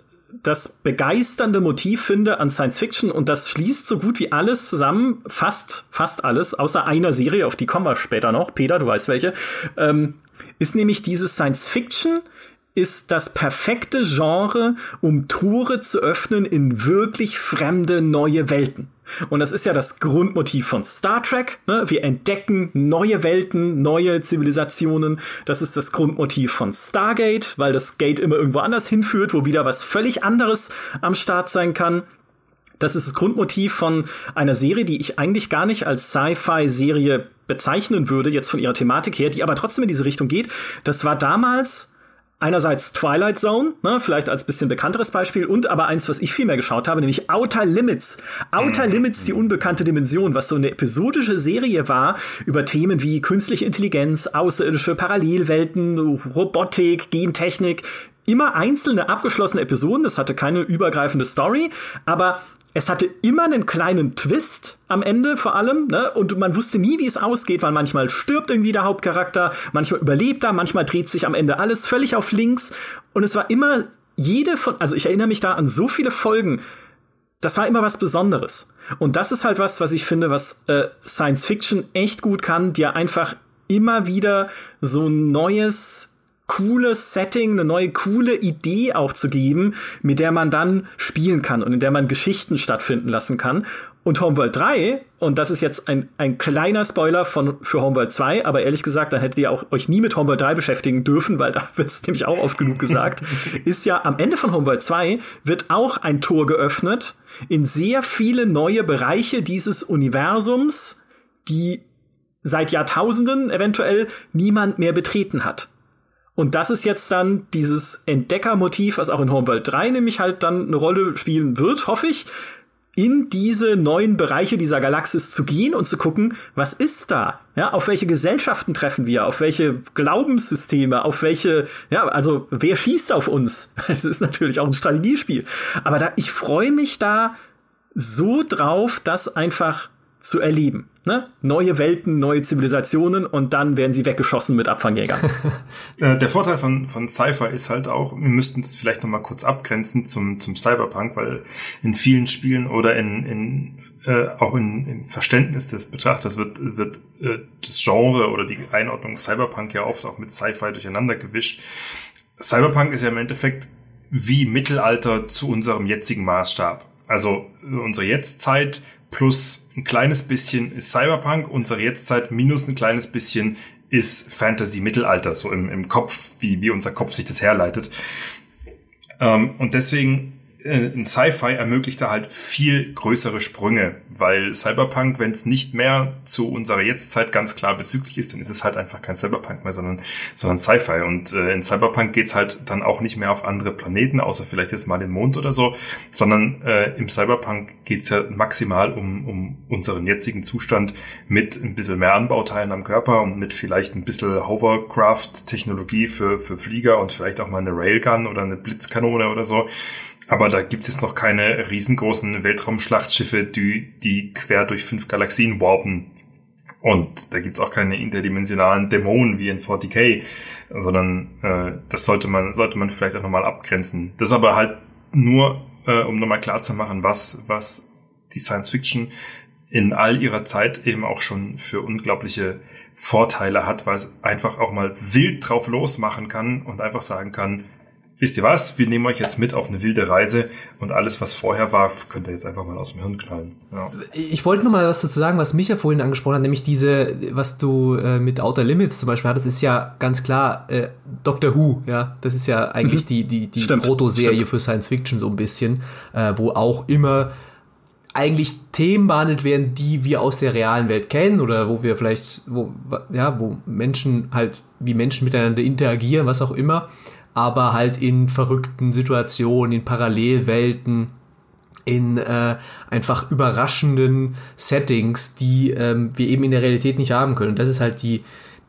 das begeisternde Motiv finde an Science Fiction und das schließt so gut wie alles zusammen, fast, fast alles, außer einer Serie, auf die kommen wir später noch. Peter, du weißt welche. Ähm, ist nämlich dieses Science Fiction ist das perfekte Genre, um Tore zu öffnen in wirklich fremde neue Welten. Und das ist ja das Grundmotiv von Star Trek. Ne? Wir entdecken neue Welten, neue Zivilisationen. Das ist das Grundmotiv von Stargate, weil das Gate immer irgendwo anders hinführt, wo wieder was völlig anderes am Start sein kann. Das ist das Grundmotiv von einer Serie, die ich eigentlich gar nicht als Sci-Fi-Serie bezeichnen würde, jetzt von ihrer Thematik her, die aber trotzdem in diese Richtung geht. Das war damals einerseits Twilight Zone, ne, vielleicht als bisschen bekannteres Beispiel, und aber eins, was ich viel mehr geschaut habe, nämlich Outer Limits. Outer mhm. Limits, die unbekannte Dimension, was so eine episodische Serie war über Themen wie künstliche Intelligenz, außerirdische Parallelwelten, Robotik, Gentechnik, immer einzelne abgeschlossene Episoden, das hatte keine übergreifende Story, aber es hatte immer einen kleinen Twist am Ende vor allem, ne? Und man wusste nie, wie es ausgeht, weil manchmal stirbt irgendwie der Hauptcharakter, manchmal überlebt er, manchmal dreht sich am Ende alles völlig auf links. Und es war immer jede von, also ich erinnere mich da an so viele Folgen, das war immer was Besonderes. Und das ist halt was, was ich finde, was äh, Science Fiction echt gut kann, dir einfach immer wieder so ein neues cooles Setting, eine neue coole Idee auch zu geben, mit der man dann spielen kann und in der man Geschichten stattfinden lassen kann. Und Homeworld 3, und das ist jetzt ein, ein kleiner Spoiler von, für Homeworld 2, aber ehrlich gesagt, dann hättet ihr auch euch nie mit Homeworld 3 beschäftigen dürfen, weil da wird es nämlich auch oft genug gesagt, ist ja am Ende von Homeworld 2 wird auch ein Tor geöffnet in sehr viele neue Bereiche dieses Universums, die seit Jahrtausenden eventuell niemand mehr betreten hat. Und das ist jetzt dann dieses Entdeckermotiv, was auch in Homeworld 3 nämlich halt dann eine Rolle spielen wird, hoffe ich, in diese neuen Bereiche dieser Galaxis zu gehen und zu gucken, was ist da? Ja, auf welche Gesellschaften treffen wir? Auf welche Glaubenssysteme? Auf welche, ja, also wer schießt auf uns? Das ist natürlich auch ein Strategiespiel. Aber da, ich freue mich da so drauf, das einfach zu erleben. Ne? Neue Welten, neue Zivilisationen und dann werden sie weggeschossen mit Abfangjägern. Äh, der Vorteil von, von Sci-Fi ist halt auch, wir müssten es vielleicht nochmal kurz abgrenzen zum, zum Cyberpunk, weil in vielen Spielen oder in, in äh, auch in, im Verständnis des Betrachters wird, wird äh, das Genre oder die Einordnung Cyberpunk ja oft auch mit Sci-Fi durcheinander gewischt. Cyberpunk ist ja im Endeffekt wie Mittelalter zu unserem jetzigen Maßstab. Also unsere Jetztzeit plus ein kleines bisschen ist Cyberpunk, unsere Jetztzeit minus ein kleines bisschen ist Fantasy-Mittelalter, so im, im Kopf, wie, wie unser Kopf sich das herleitet. Ähm, und deswegen äh, ein Sci-Fi ermöglicht da halt viel größere Sprünge, weil Cyberpunk, wenn es nicht mehr zu unserer Jetztzeit ganz klar bezüglich ist, dann ist es halt einfach kein Cyberpunk mehr, sondern, sondern Sci-Fi. Und äh, in Cyberpunk geht's halt dann auch nicht mehr auf andere Planeten, außer vielleicht jetzt mal den Mond oder so, sondern äh, im Cyberpunk geht's ja maximal um, um unseren jetzigen Zustand mit ein bisschen mehr Anbauteilen am Körper und mit vielleicht ein bisschen Hovercraft-Technologie für, für Flieger und vielleicht auch mal eine Railgun oder eine Blitzkanone oder so. Aber da gibt es noch keine riesengroßen Weltraumschlachtschiffe, die, die quer durch fünf Galaxien warpen. Und da gibt's auch keine interdimensionalen Dämonen wie in 40k, sondern äh, das sollte man, sollte man vielleicht auch nochmal abgrenzen. Das aber halt nur, äh, um nochmal klar zu machen, was, was die Science Fiction in all ihrer Zeit eben auch schon für unglaubliche Vorteile hat, weil es einfach auch mal wild drauf losmachen kann und einfach sagen kann, wisst ihr was, wir nehmen euch jetzt mit auf eine wilde Reise und alles, was vorher war, könnt ihr jetzt einfach mal aus dem Hirn knallen. Ja. Ich wollte nur mal was dazu sagen, was Micha vorhin angesprochen hat, nämlich diese, was du äh, mit Outer Limits zum Beispiel hattest, ist ja ganz klar äh, Doctor Who, ja, das ist ja eigentlich mhm. die, die, die Proto-Serie für Science Fiction so ein bisschen, äh, wo auch immer eigentlich Themen behandelt werden, die wir aus der realen Welt kennen oder wo wir vielleicht, wo, ja, wo Menschen halt, wie Menschen miteinander interagieren, was auch immer aber halt in verrückten Situationen, in Parallelwelten, in äh, einfach überraschenden Settings, die ähm, wir eben in der Realität nicht haben können. Und das ist halt die,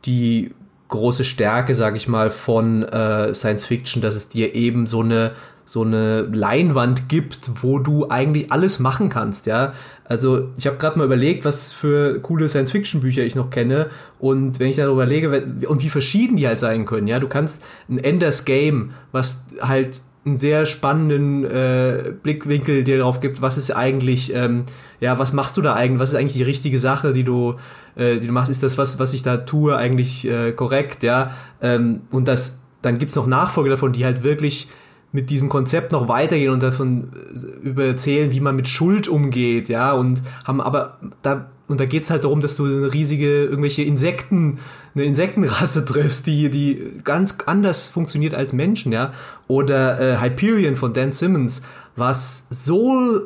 die große Stärke, sage ich mal, von äh, Science Fiction, dass es dir eben so eine so eine Leinwand gibt, wo du eigentlich alles machen kannst, ja. Also ich habe gerade mal überlegt, was für coole Science-Fiction-Bücher ich noch kenne. Und wenn ich darüber überlege und wie verschieden die halt sein können, ja, du kannst ein Enders Game, was halt einen sehr spannenden äh, Blickwinkel dir darauf gibt, was ist eigentlich, ähm, ja, was machst du da eigentlich, was ist eigentlich die richtige Sache, die du, äh, die du machst, ist das, was, was ich da tue, eigentlich äh, korrekt, ja, ähm, und das, dann gibt's noch Nachfolge davon, die halt wirklich mit diesem Konzept noch weitergehen und davon äh, über erzählen, wie man mit Schuld umgeht, ja, und haben aber da und da geht's halt darum, dass du eine riesige irgendwelche Insekten, eine Insektenrasse triffst, die die ganz anders funktioniert als Menschen, ja, oder äh, Hyperion von Dan Simmons, was so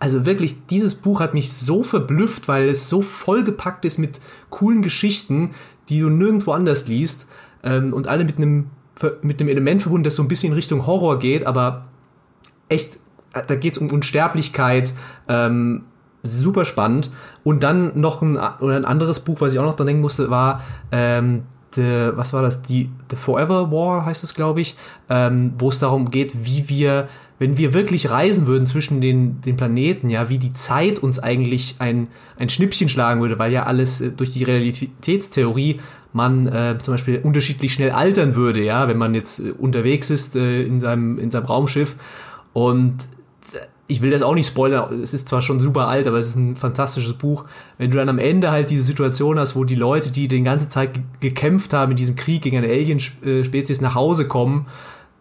also wirklich, dieses Buch hat mich so verblüfft, weil es so vollgepackt ist mit coolen Geschichten, die du nirgendwo anders liest ähm, und alle mit einem mit einem Element verbunden, das so ein bisschen Richtung Horror geht, aber echt, da geht es um Unsterblichkeit, ähm, super spannend. Und dann noch ein, ein anderes Buch, was ich auch noch dran denken musste, war, ähm, the, was war das? Die The Forever War heißt es, glaube ich, ähm, wo es darum geht, wie wir, wenn wir wirklich reisen würden zwischen den, den Planeten, ja, wie die Zeit uns eigentlich ein, ein Schnippchen schlagen würde, weil ja alles äh, durch die Realitätstheorie man äh, zum Beispiel unterschiedlich schnell altern würde, ja, wenn man jetzt äh, unterwegs ist äh, in, seinem, in seinem Raumschiff. Und äh, ich will das auch nicht spoilern, es ist zwar schon super alt, aber es ist ein fantastisches Buch. Wenn du dann am Ende halt diese Situation hast, wo die Leute, die die ganze Zeit gekämpft haben in diesem Krieg gegen eine Alien-Spezies nach Hause kommen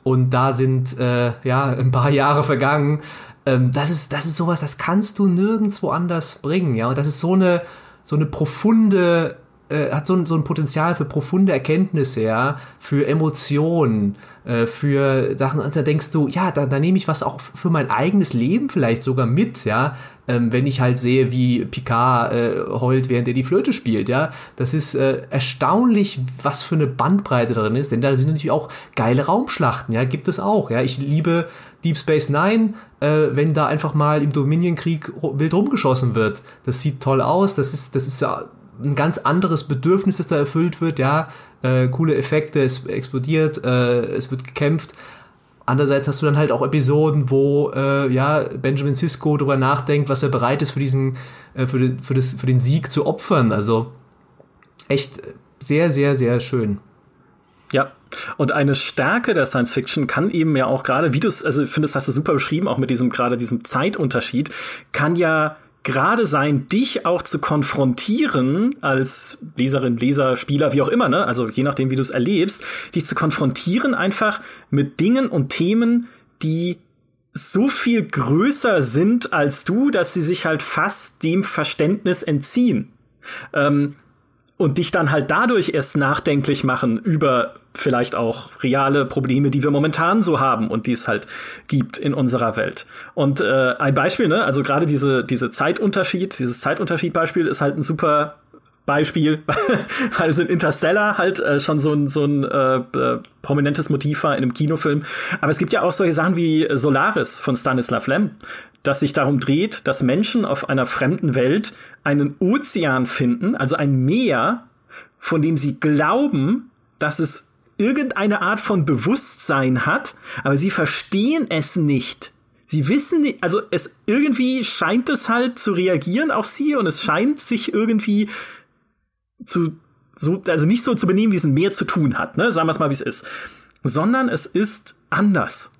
und da sind äh, ja ein paar Jahre vergangen, ähm, das ist das ist sowas, das kannst du nirgendwo anders bringen, ja. Und das ist so eine so eine profunde äh, hat so ein, so ein Potenzial für profunde Erkenntnisse, ja, für Emotionen, äh, für Sachen, und da denkst du, ja, da, da nehme ich was auch für mein eigenes Leben vielleicht sogar mit, ja, ähm, wenn ich halt sehe, wie Picard äh, heult, während er die Flöte spielt, ja. Das ist äh, erstaunlich, was für eine Bandbreite drin ist, denn da sind natürlich auch geile Raumschlachten, ja, gibt es auch, ja. Ich liebe Deep Space Nine, äh, wenn da einfach mal im Dominion-Krieg wild rumgeschossen wird. Das sieht toll aus, das ist, das ist ja ein ganz anderes Bedürfnis, das da erfüllt wird, ja, äh, coole Effekte, es explodiert, äh, es wird gekämpft. Andererseits hast du dann halt auch Episoden, wo äh, ja Benjamin Sisko darüber nachdenkt, was er bereit ist für diesen, äh, für, den, für, das, für den Sieg zu opfern. Also echt sehr, sehr, sehr schön. Ja, und eine Stärke der Science Fiction kann eben ja auch gerade, wie du es, also ich finde, das hast du super beschrieben, auch mit diesem gerade diesem Zeitunterschied, kann ja gerade sein, dich auch zu konfrontieren als Leserin, Leser, Spieler, wie auch immer, ne? Also je nachdem, wie du es erlebst, dich zu konfrontieren einfach mit Dingen und Themen, die so viel größer sind als du, dass sie sich halt fast dem Verständnis entziehen. Ähm, und dich dann halt dadurch erst nachdenklich machen über vielleicht auch reale Probleme, die wir momentan so haben und die es halt gibt in unserer Welt. Und äh, ein Beispiel, ne, also gerade diese diese Zeitunterschied, dieses Zeitunterschiedbeispiel ist halt ein super Beispiel, weil es in Interstellar halt äh, schon so ein, so ein äh, äh, prominentes Motiv war in einem Kinofilm. Aber es gibt ja auch solche Sachen wie Solaris von Stanislav Lem, das sich darum dreht, dass Menschen auf einer fremden Welt einen Ozean finden, also ein Meer, von dem sie glauben, dass es irgendeine Art von Bewusstsein hat, aber sie verstehen es nicht. Sie wissen nicht, also es irgendwie scheint es halt zu reagieren auf sie und es scheint sich irgendwie zu so, also nicht so zu benehmen, wie es Meer zu tun hat, ne? Sagen wir es mal, wie es ist. Sondern es ist anders.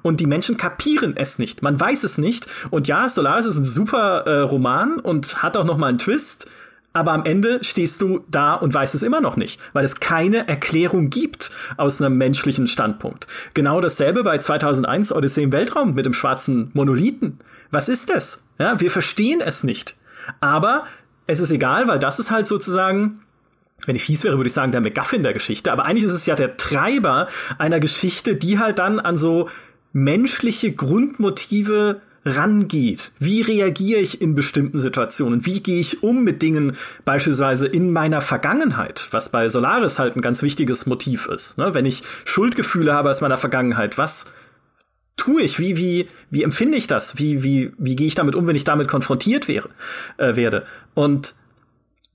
Und die Menschen kapieren es nicht. Man weiß es nicht. Und ja, Solaris ist ein super äh, Roman und hat auch noch mal einen Twist. Aber am Ende stehst du da und weißt es immer noch nicht, weil es keine Erklärung gibt aus einem menschlichen Standpunkt. Genau dasselbe bei 2001 Odyssee im Weltraum mit dem schwarzen Monolithen. Was ist das? Ja, wir verstehen es nicht. Aber es ist egal, weil das ist halt sozusagen wenn ich fies wäre, würde ich sagen, der McGuffin der Geschichte. Aber eigentlich ist es ja der Treiber einer Geschichte, die halt dann an so menschliche Grundmotive rangeht. Wie reagiere ich in bestimmten Situationen? Wie gehe ich um mit Dingen beispielsweise in meiner Vergangenheit, was bei Solaris halt ein ganz wichtiges Motiv ist. Ne? Wenn ich Schuldgefühle habe aus meiner Vergangenheit, was tue ich? Wie, wie, wie empfinde ich das? Wie, wie, wie gehe ich damit um, wenn ich damit konfrontiert wäre, äh, werde? Und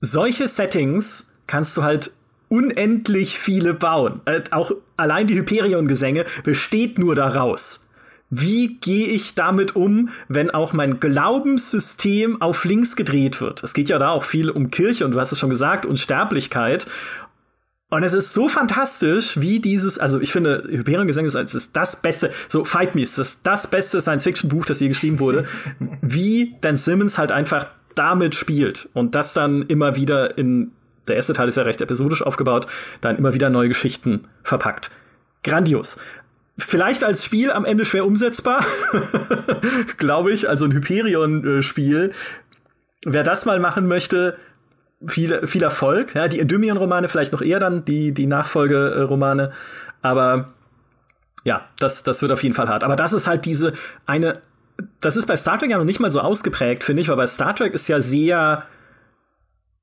solche Settings kannst du halt unendlich viele bauen. Äh, auch allein die Hyperion-Gesänge besteht nur daraus. Wie gehe ich damit um, wenn auch mein Glaubenssystem auf links gedreht wird? Es geht ja da auch viel um Kirche und du hast es schon gesagt, Unsterblichkeit. Und es ist so fantastisch, wie dieses, also ich finde, Hyperion Gesang ist, ist das beste, so Fight Me, ist das, das beste Science-Fiction-Buch, das je geschrieben wurde, wie Dan Simmons halt einfach damit spielt und das dann immer wieder in, der erste Teil ist ja recht episodisch aufgebaut, dann immer wieder neue Geschichten verpackt. Grandios. Vielleicht als Spiel am Ende schwer umsetzbar, glaube ich, also ein Hyperion-Spiel. Wer das mal machen möchte, viel, viel Erfolg. Ja, die Endymion-Romane vielleicht noch eher dann, die, die Nachfolgeromane. Aber ja, das, das wird auf jeden Fall hart. Aber das ist halt diese eine, das ist bei Star Trek ja noch nicht mal so ausgeprägt, finde ich, weil bei Star Trek ist ja sehr,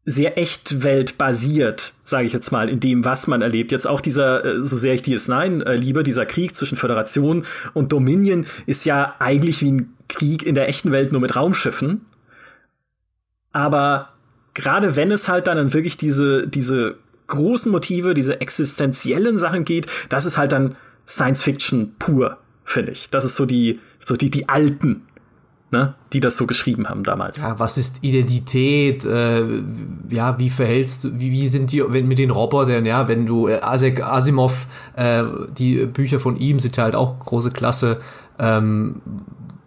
sehr echtweltbasiert, sage ich jetzt mal, in dem, was man erlebt. Jetzt auch dieser, äh, so sehr ich DS9 äh, liebe, dieser Krieg zwischen Föderation und Dominion ist ja eigentlich wie ein Krieg in der echten Welt nur mit Raumschiffen. Aber gerade wenn es halt dann wirklich diese, diese großen Motive, diese existenziellen Sachen geht, das ist halt dann Science Fiction pur, finde ich. Das ist so die, so die, die alten, ne, die das so geschrieben haben damals. Ja, was ist Identität? Äh, ja, wie verhältst du, wie, wie sind die wenn, mit den Robotern? Ja, wenn du äh, Asimov, äh, die Bücher von ihm sind halt auch große Klasse. Ähm,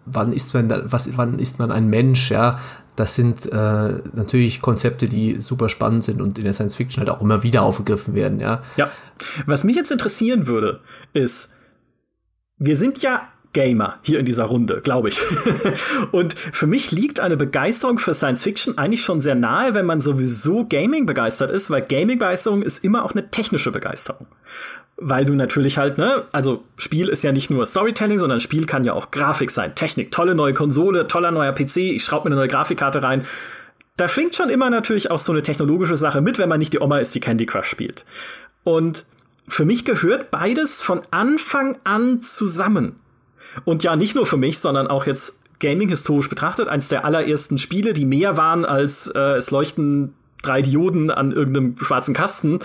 wann ist man was, wann ist man ein Mensch? Ja, das sind äh, natürlich Konzepte, die super spannend sind und in der Science Fiction halt auch immer wieder aufgegriffen werden, ja. Ja. Was mich jetzt interessieren würde, ist, wir sind ja Gamer hier in dieser Runde, glaube ich. und für mich liegt eine Begeisterung für Science Fiction eigentlich schon sehr nahe, wenn man sowieso Gaming begeistert ist, weil Gaming-Begeisterung ist immer auch eine technische Begeisterung weil du natürlich halt, ne, also Spiel ist ja nicht nur Storytelling, sondern Spiel kann ja auch Grafik sein, Technik, tolle neue Konsole, toller neuer PC, ich schraube mir eine neue Grafikkarte rein. Da schwingt schon immer natürlich auch so eine technologische Sache mit, wenn man nicht die Oma ist, die Candy Crush spielt. Und für mich gehört beides von Anfang an zusammen. Und ja, nicht nur für mich, sondern auch jetzt Gaming historisch betrachtet, eins der allerersten Spiele, die mehr waren als äh, es leuchten drei Dioden an irgendeinem schwarzen Kasten,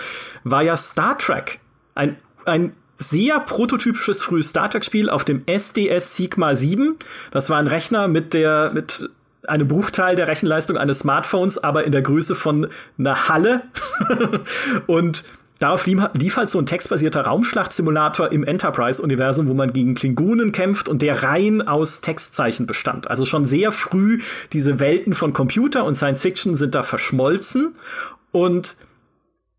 war ja Star Trek. Ein ein sehr prototypisches frühes Star Trek-Spiel auf dem SDS Sigma 7. Das war ein Rechner mit der, mit einem Bruchteil der Rechenleistung eines Smartphones, aber in der Größe von einer Halle. und Darauf lief, halt so ein textbasierter Raumschlachtsimulator im Enterprise-Universum, wo man gegen Klingonen kämpft und der rein aus Textzeichen bestand. Also schon sehr früh diese Welten von Computer und Science Fiction sind da verschmolzen. Und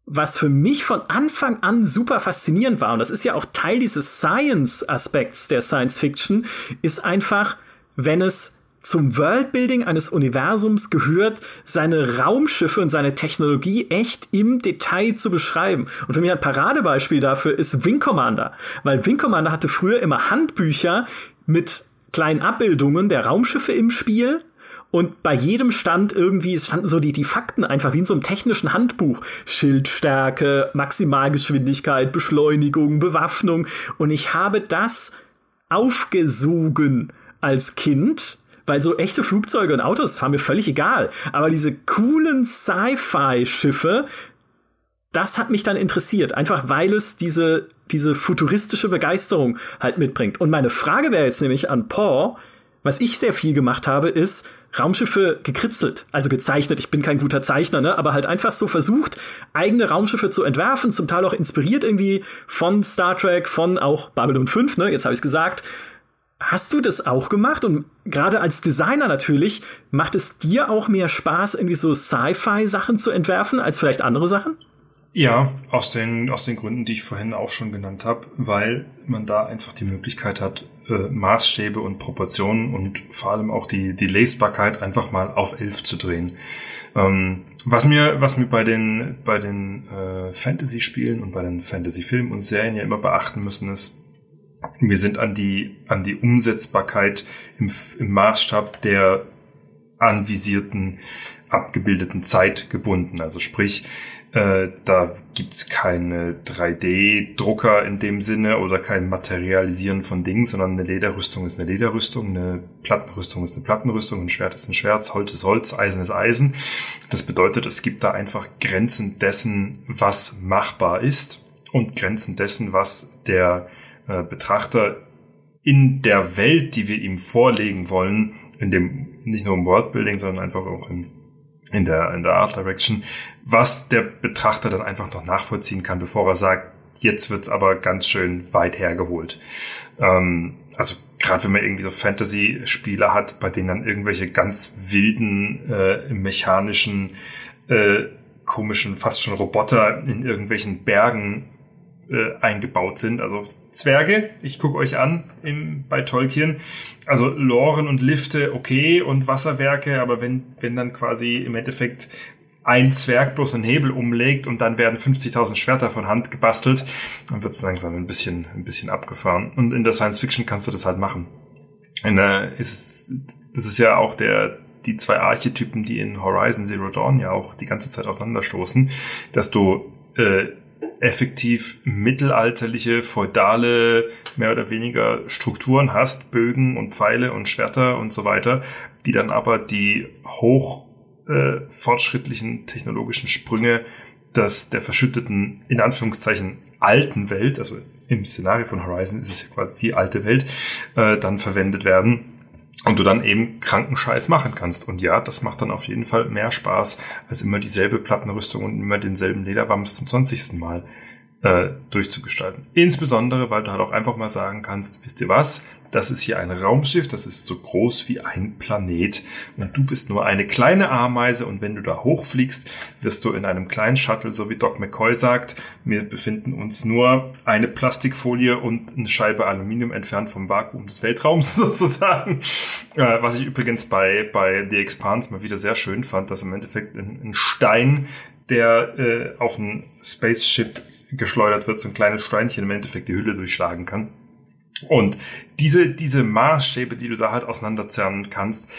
was für mich von Anfang an super faszinierend war, und das ist ja auch Teil dieses Science-Aspekts der Science Fiction, ist einfach, wenn es zum Worldbuilding eines Universums gehört, seine Raumschiffe und seine Technologie echt im Detail zu beschreiben. Und für mich ein Paradebeispiel dafür ist Wing Commander. Weil Wing Commander hatte früher immer Handbücher mit kleinen Abbildungen der Raumschiffe im Spiel. Und bei jedem stand irgendwie, es standen so die, die Fakten einfach wie in so einem technischen Handbuch. Schildstärke, Maximalgeschwindigkeit, Beschleunigung, Bewaffnung. Und ich habe das aufgesogen als Kind weil so echte Flugzeuge und Autos waren mir völlig egal. Aber diese coolen Sci-Fi-Schiffe, das hat mich dann interessiert, einfach weil es diese, diese futuristische Begeisterung halt mitbringt. Und meine Frage wäre jetzt nämlich an Paul, was ich sehr viel gemacht habe, ist Raumschiffe gekritzelt, also gezeichnet. Ich bin kein guter Zeichner, ne, aber halt einfach so versucht, eigene Raumschiffe zu entwerfen, zum Teil auch inspiriert irgendwie von Star Trek, von auch Babylon 5, ne, jetzt habe ich es gesagt. Hast du das auch gemacht? Und gerade als Designer natürlich, macht es dir auch mehr Spaß, irgendwie so Sci-Fi-Sachen zu entwerfen, als vielleicht andere Sachen? Ja, aus den, aus den Gründen, die ich vorhin auch schon genannt habe, weil man da einfach die Möglichkeit hat, äh, Maßstäbe und Proportionen und vor allem auch die, die Lesbarkeit einfach mal auf elf zu drehen. Ähm, was mir, was mir bei den, bei den äh, Fantasy-Spielen und bei den Fantasy-Filmen und Serien ja immer beachten müssen, ist, wir sind an die, an die Umsetzbarkeit im, im Maßstab der anvisierten, abgebildeten Zeit gebunden. Also sprich, äh, da gibt's keine 3D-Drucker in dem Sinne oder kein Materialisieren von Dingen, sondern eine Lederrüstung ist eine Lederrüstung, eine Plattenrüstung ist eine Plattenrüstung, ein Schwert ist ein Schwert, Holz ist Holz, Eisen ist Eisen. Das bedeutet, es gibt da einfach Grenzen dessen, was machbar ist und Grenzen dessen, was der äh, Betrachter in der Welt, die wir ihm vorlegen wollen, in dem nicht nur im Worldbuilding, sondern einfach auch in, in der in der Art Direction, was der Betrachter dann einfach noch nachvollziehen kann, bevor er sagt, jetzt wird's aber ganz schön weit hergeholt. Ähm, also gerade wenn man irgendwie so Fantasy-Spiele hat, bei denen dann irgendwelche ganz wilden äh, mechanischen äh, komischen, fast schon Roboter in irgendwelchen Bergen äh, eingebaut sind. Also Zwerge, ich gucke euch an im, bei Tolkien. Also Loren und Lifte, okay, und Wasserwerke, aber wenn, wenn dann quasi im Endeffekt ein Zwerg bloß einen Hebel umlegt und dann werden 50.000 Schwerter von Hand gebastelt, dann wird es langsam ein bisschen, ein bisschen abgefahren. Und in der Science Fiction kannst du das halt machen. In der, ist es, das ist ja auch der, die zwei Archetypen, die in Horizon Zero Dawn ja auch die ganze Zeit aufeinanderstoßen, dass du äh, effektiv mittelalterliche, feudale, mehr oder weniger Strukturen hast, Bögen und Pfeile und Schwerter und so weiter, die dann aber die hoch äh, fortschrittlichen technologischen Sprünge des, der verschütteten, in Anführungszeichen, alten Welt, also im Szenario von Horizon ist es ja quasi die alte Welt, äh, dann verwendet werden und du dann eben kranken Scheiß machen kannst. Und ja, das macht dann auf jeden Fall mehr Spaß, als immer dieselbe Plattenrüstung und immer denselben Lederwams zum 20. Mal äh, durchzugestalten. Insbesondere, weil du halt auch einfach mal sagen kannst, wisst ihr was, das ist hier ein Raumschiff, das ist so groß wie ein Planet und du bist nur eine kleine Ameise und wenn du da hochfliegst, wirst du in einem kleinen Shuttle, so wie Doc McCoy sagt, wir befinden uns nur eine Plastikfolie und eine Scheibe Aluminium entfernt vom Vakuum des Weltraums sozusagen. Äh, was ich übrigens bei, bei The Expanse mal wieder sehr schön fand, dass im Endeffekt ein, ein Stein, der äh, auf ein Spaceship geschleudert wird, so ein kleines Steinchen im Endeffekt die Hülle durchschlagen kann. Und diese, diese Maßstäbe, die du da halt auseinanderzerren kannst,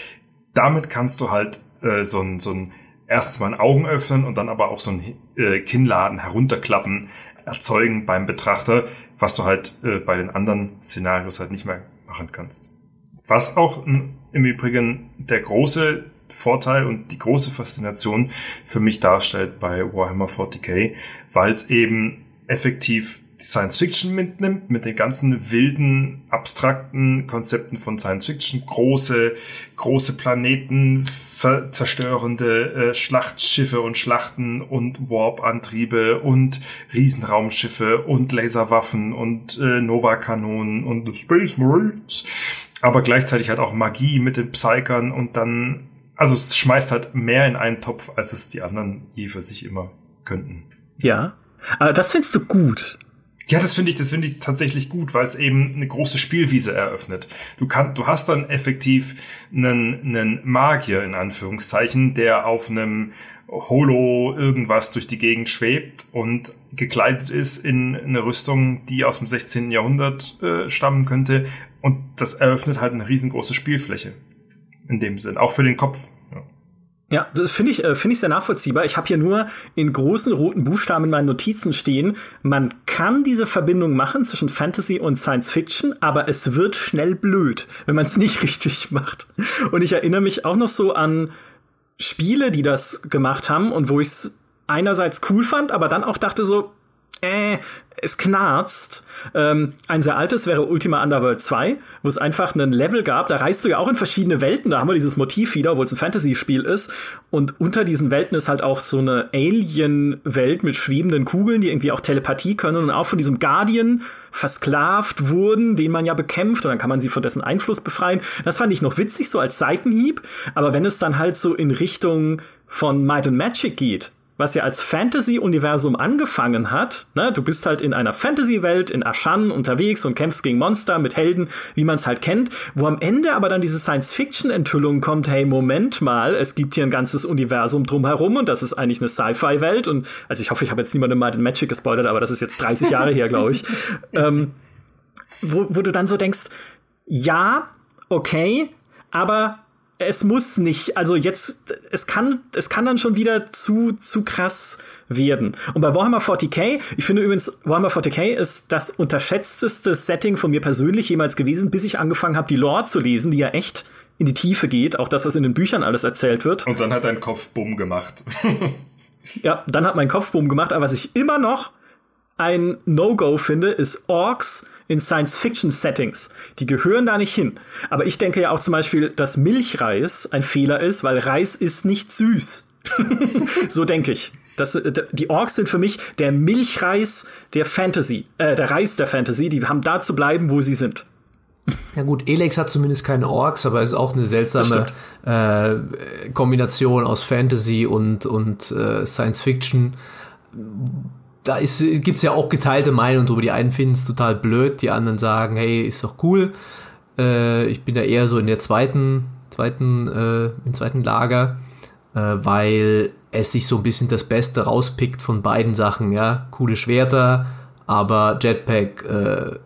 damit kannst du halt äh, so ein, so ein erstes Mal ein Augen öffnen und dann aber auch so ein äh, Kinnladen herunterklappen erzeugen beim Betrachter, was du halt äh, bei den anderen Szenarios halt nicht mehr machen kannst. Was auch im Übrigen der große Vorteil und die große Faszination für mich darstellt bei Warhammer 40k, weil es eben effektiv Science Fiction mitnimmt, mit den ganzen wilden, abstrakten Konzepten von Science Fiction, große, große Planeten, zerstörende äh, Schlachtschiffe und Schlachten und Warp-Antriebe und Riesenraumschiffe und Laserwaffen und äh, Nova-Kanonen und Space Marines. Aber gleichzeitig halt auch Magie mit den Psykern und dann, also es schmeißt halt mehr in einen Topf, als es die anderen je für sich immer könnten. Ja, aber das findest du gut. Ja, das finde ich, das finde ich tatsächlich gut, weil es eben eine große Spielwiese eröffnet. Du kannst, du hast dann effektiv einen, einen Magier in Anführungszeichen, der auf einem Holo irgendwas durch die Gegend schwebt und gekleidet ist in eine Rüstung, die aus dem 16. Jahrhundert äh, stammen könnte. Und das eröffnet halt eine riesengroße Spielfläche. In dem Sinn. Auch für den Kopf. Ja. Das finde ich, äh, finde ich sehr nachvollziehbar. Ich habe hier nur in großen roten Buchstaben in meinen Notizen stehen, man kann diese Verbindung machen zwischen Fantasy und Science Fiction, aber es wird schnell blöd, wenn man es nicht richtig macht. Und ich erinnere mich auch noch so an Spiele, die das gemacht haben und wo ich es einerseits cool fand, aber dann auch dachte so, äh, es knarzt. Ähm, ein sehr altes wäre Ultima Underworld 2, wo es einfach einen Level gab. Da reist du ja auch in verschiedene Welten. Da haben wir dieses Motiv wieder, obwohl es ein Fantasy-Spiel ist. Und unter diesen Welten ist halt auch so eine Alien-Welt mit schwebenden Kugeln, die irgendwie auch Telepathie können und auch von diesem Guardian versklavt wurden, den man ja bekämpft und dann kann man sie von dessen Einfluss befreien. Das fand ich noch witzig, so als Seitenhieb. Aber wenn es dann halt so in Richtung von Might and Magic geht, was ja als Fantasy-Universum angefangen hat. Ne? Du bist halt in einer Fantasy-Welt in Ashan unterwegs und kämpfst gegen Monster mit Helden, wie man es halt kennt, wo am Ende aber dann diese Science-Fiction-Enthüllung kommt, hey, Moment mal, es gibt hier ein ganzes Universum drumherum und das ist eigentlich eine Sci-Fi-Welt und also ich hoffe, ich habe jetzt niemandem mal den Magic gespoilert, aber das ist jetzt 30 Jahre her, glaube ich. Ähm, wo, wo du dann so denkst, ja, okay, aber es muss nicht, also jetzt, es kann, es kann dann schon wieder zu, zu krass werden. Und bei Warhammer 40k, ich finde übrigens, Warhammer 40k ist das unterschätzteste Setting von mir persönlich jemals gewesen, bis ich angefangen habe, die Lore zu lesen, die ja echt in die Tiefe geht, auch das, was in den Büchern alles erzählt wird. Und dann hat dein Kopf Bumm gemacht. ja, dann hat mein Kopf Bumm gemacht, aber was ich immer noch ein No-Go finde, ist Orks in Science-Fiction-Settings. Die gehören da nicht hin. Aber ich denke ja auch zum Beispiel, dass Milchreis ein Fehler ist, weil Reis ist nicht süß. so denke ich. Das, äh, die Orks sind für mich der Milchreis der Fantasy, äh, der Reis der Fantasy. Die haben da zu bleiben, wo sie sind. Ja gut, Elex hat zumindest keine Orks, aber es ist auch eine seltsame äh, Kombination aus Fantasy und, und äh, Science Fiction da gibt es ja auch geteilte Meinungen drüber. Die einen finden es total blöd, die anderen sagen, hey, ist doch cool. Äh, ich bin da eher so in der zweiten, zweiten, äh, im zweiten Lager, äh, weil es sich so ein bisschen das Beste rauspickt von beiden Sachen, ja. Coole Schwerter, aber Jetpack, äh,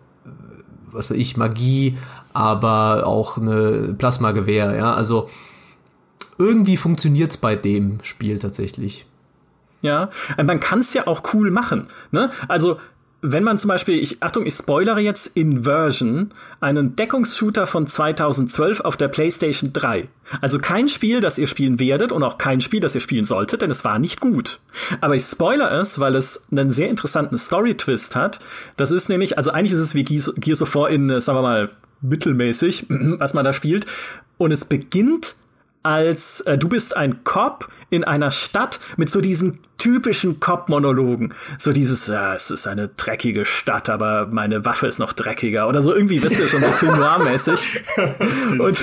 was weiß ich, Magie, aber auch eine Plasmagewehr, ja. Also irgendwie funktioniert es bei dem Spiel tatsächlich. Ja, äh, man kann es ja auch cool machen. Ne? Also wenn man zum Beispiel, ich, Achtung, ich spoilere jetzt Inversion, einen Deckungsshooter von 2012 auf der PlayStation 3. Also kein Spiel, das ihr spielen werdet und auch kein Spiel, das ihr spielen solltet, denn es war nicht gut. Aber ich spoilere es, weil es einen sehr interessanten Story-Twist hat. Das ist nämlich, also eigentlich ist es wie Gears, Gears of War in, äh, sagen wir mal, mittelmäßig, was man da spielt. Und es beginnt als äh, du bist ein Cop in einer Stadt mit so diesen typischen Cop-Monologen. So dieses, ja, es ist eine dreckige Stadt, aber meine Waffe ist noch dreckiger. Oder so irgendwie, wisst ihr schon, so Film Noir-mäßig. und,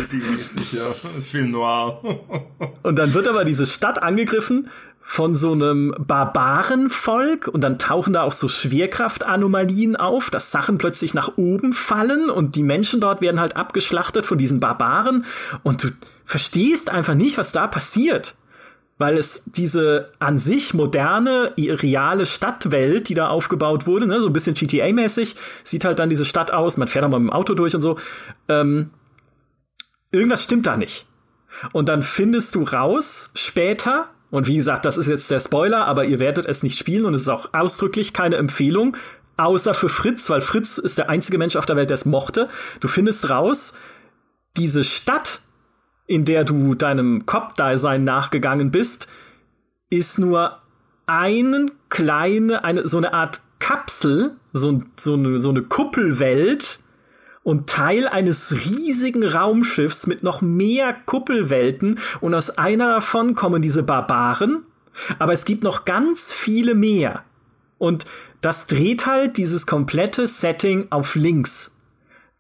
ja. Film Noir. und dann wird aber diese Stadt angegriffen von so einem Barbarenvolk und dann tauchen da auch so Schwerkraftanomalien auf, dass Sachen plötzlich nach oben fallen und die Menschen dort werden halt abgeschlachtet von diesen Barbaren und du verstehst einfach nicht, was da passiert. Weil es diese an sich moderne, reale Stadtwelt, die da aufgebaut wurde, ne, so ein bisschen GTA-mäßig, sieht halt dann diese Stadt aus, man fährt da mal mit dem Auto durch und so. Ähm, irgendwas stimmt da nicht. Und dann findest du raus, später, und wie gesagt, das ist jetzt der Spoiler, aber ihr werdet es nicht spielen und es ist auch ausdrücklich keine Empfehlung, außer für Fritz, weil Fritz ist der einzige Mensch auf der Welt, der es mochte. Du findest raus, diese Stadt, in der du deinem Cop-Dasein nachgegangen bist, ist nur eine kleine, eine, so eine Art Kapsel, so, so, eine, so eine Kuppelwelt und Teil eines riesigen Raumschiffs mit noch mehr Kuppelwelten und aus einer davon kommen diese Barbaren, aber es gibt noch ganz viele mehr. Und das dreht halt dieses komplette Setting auf links.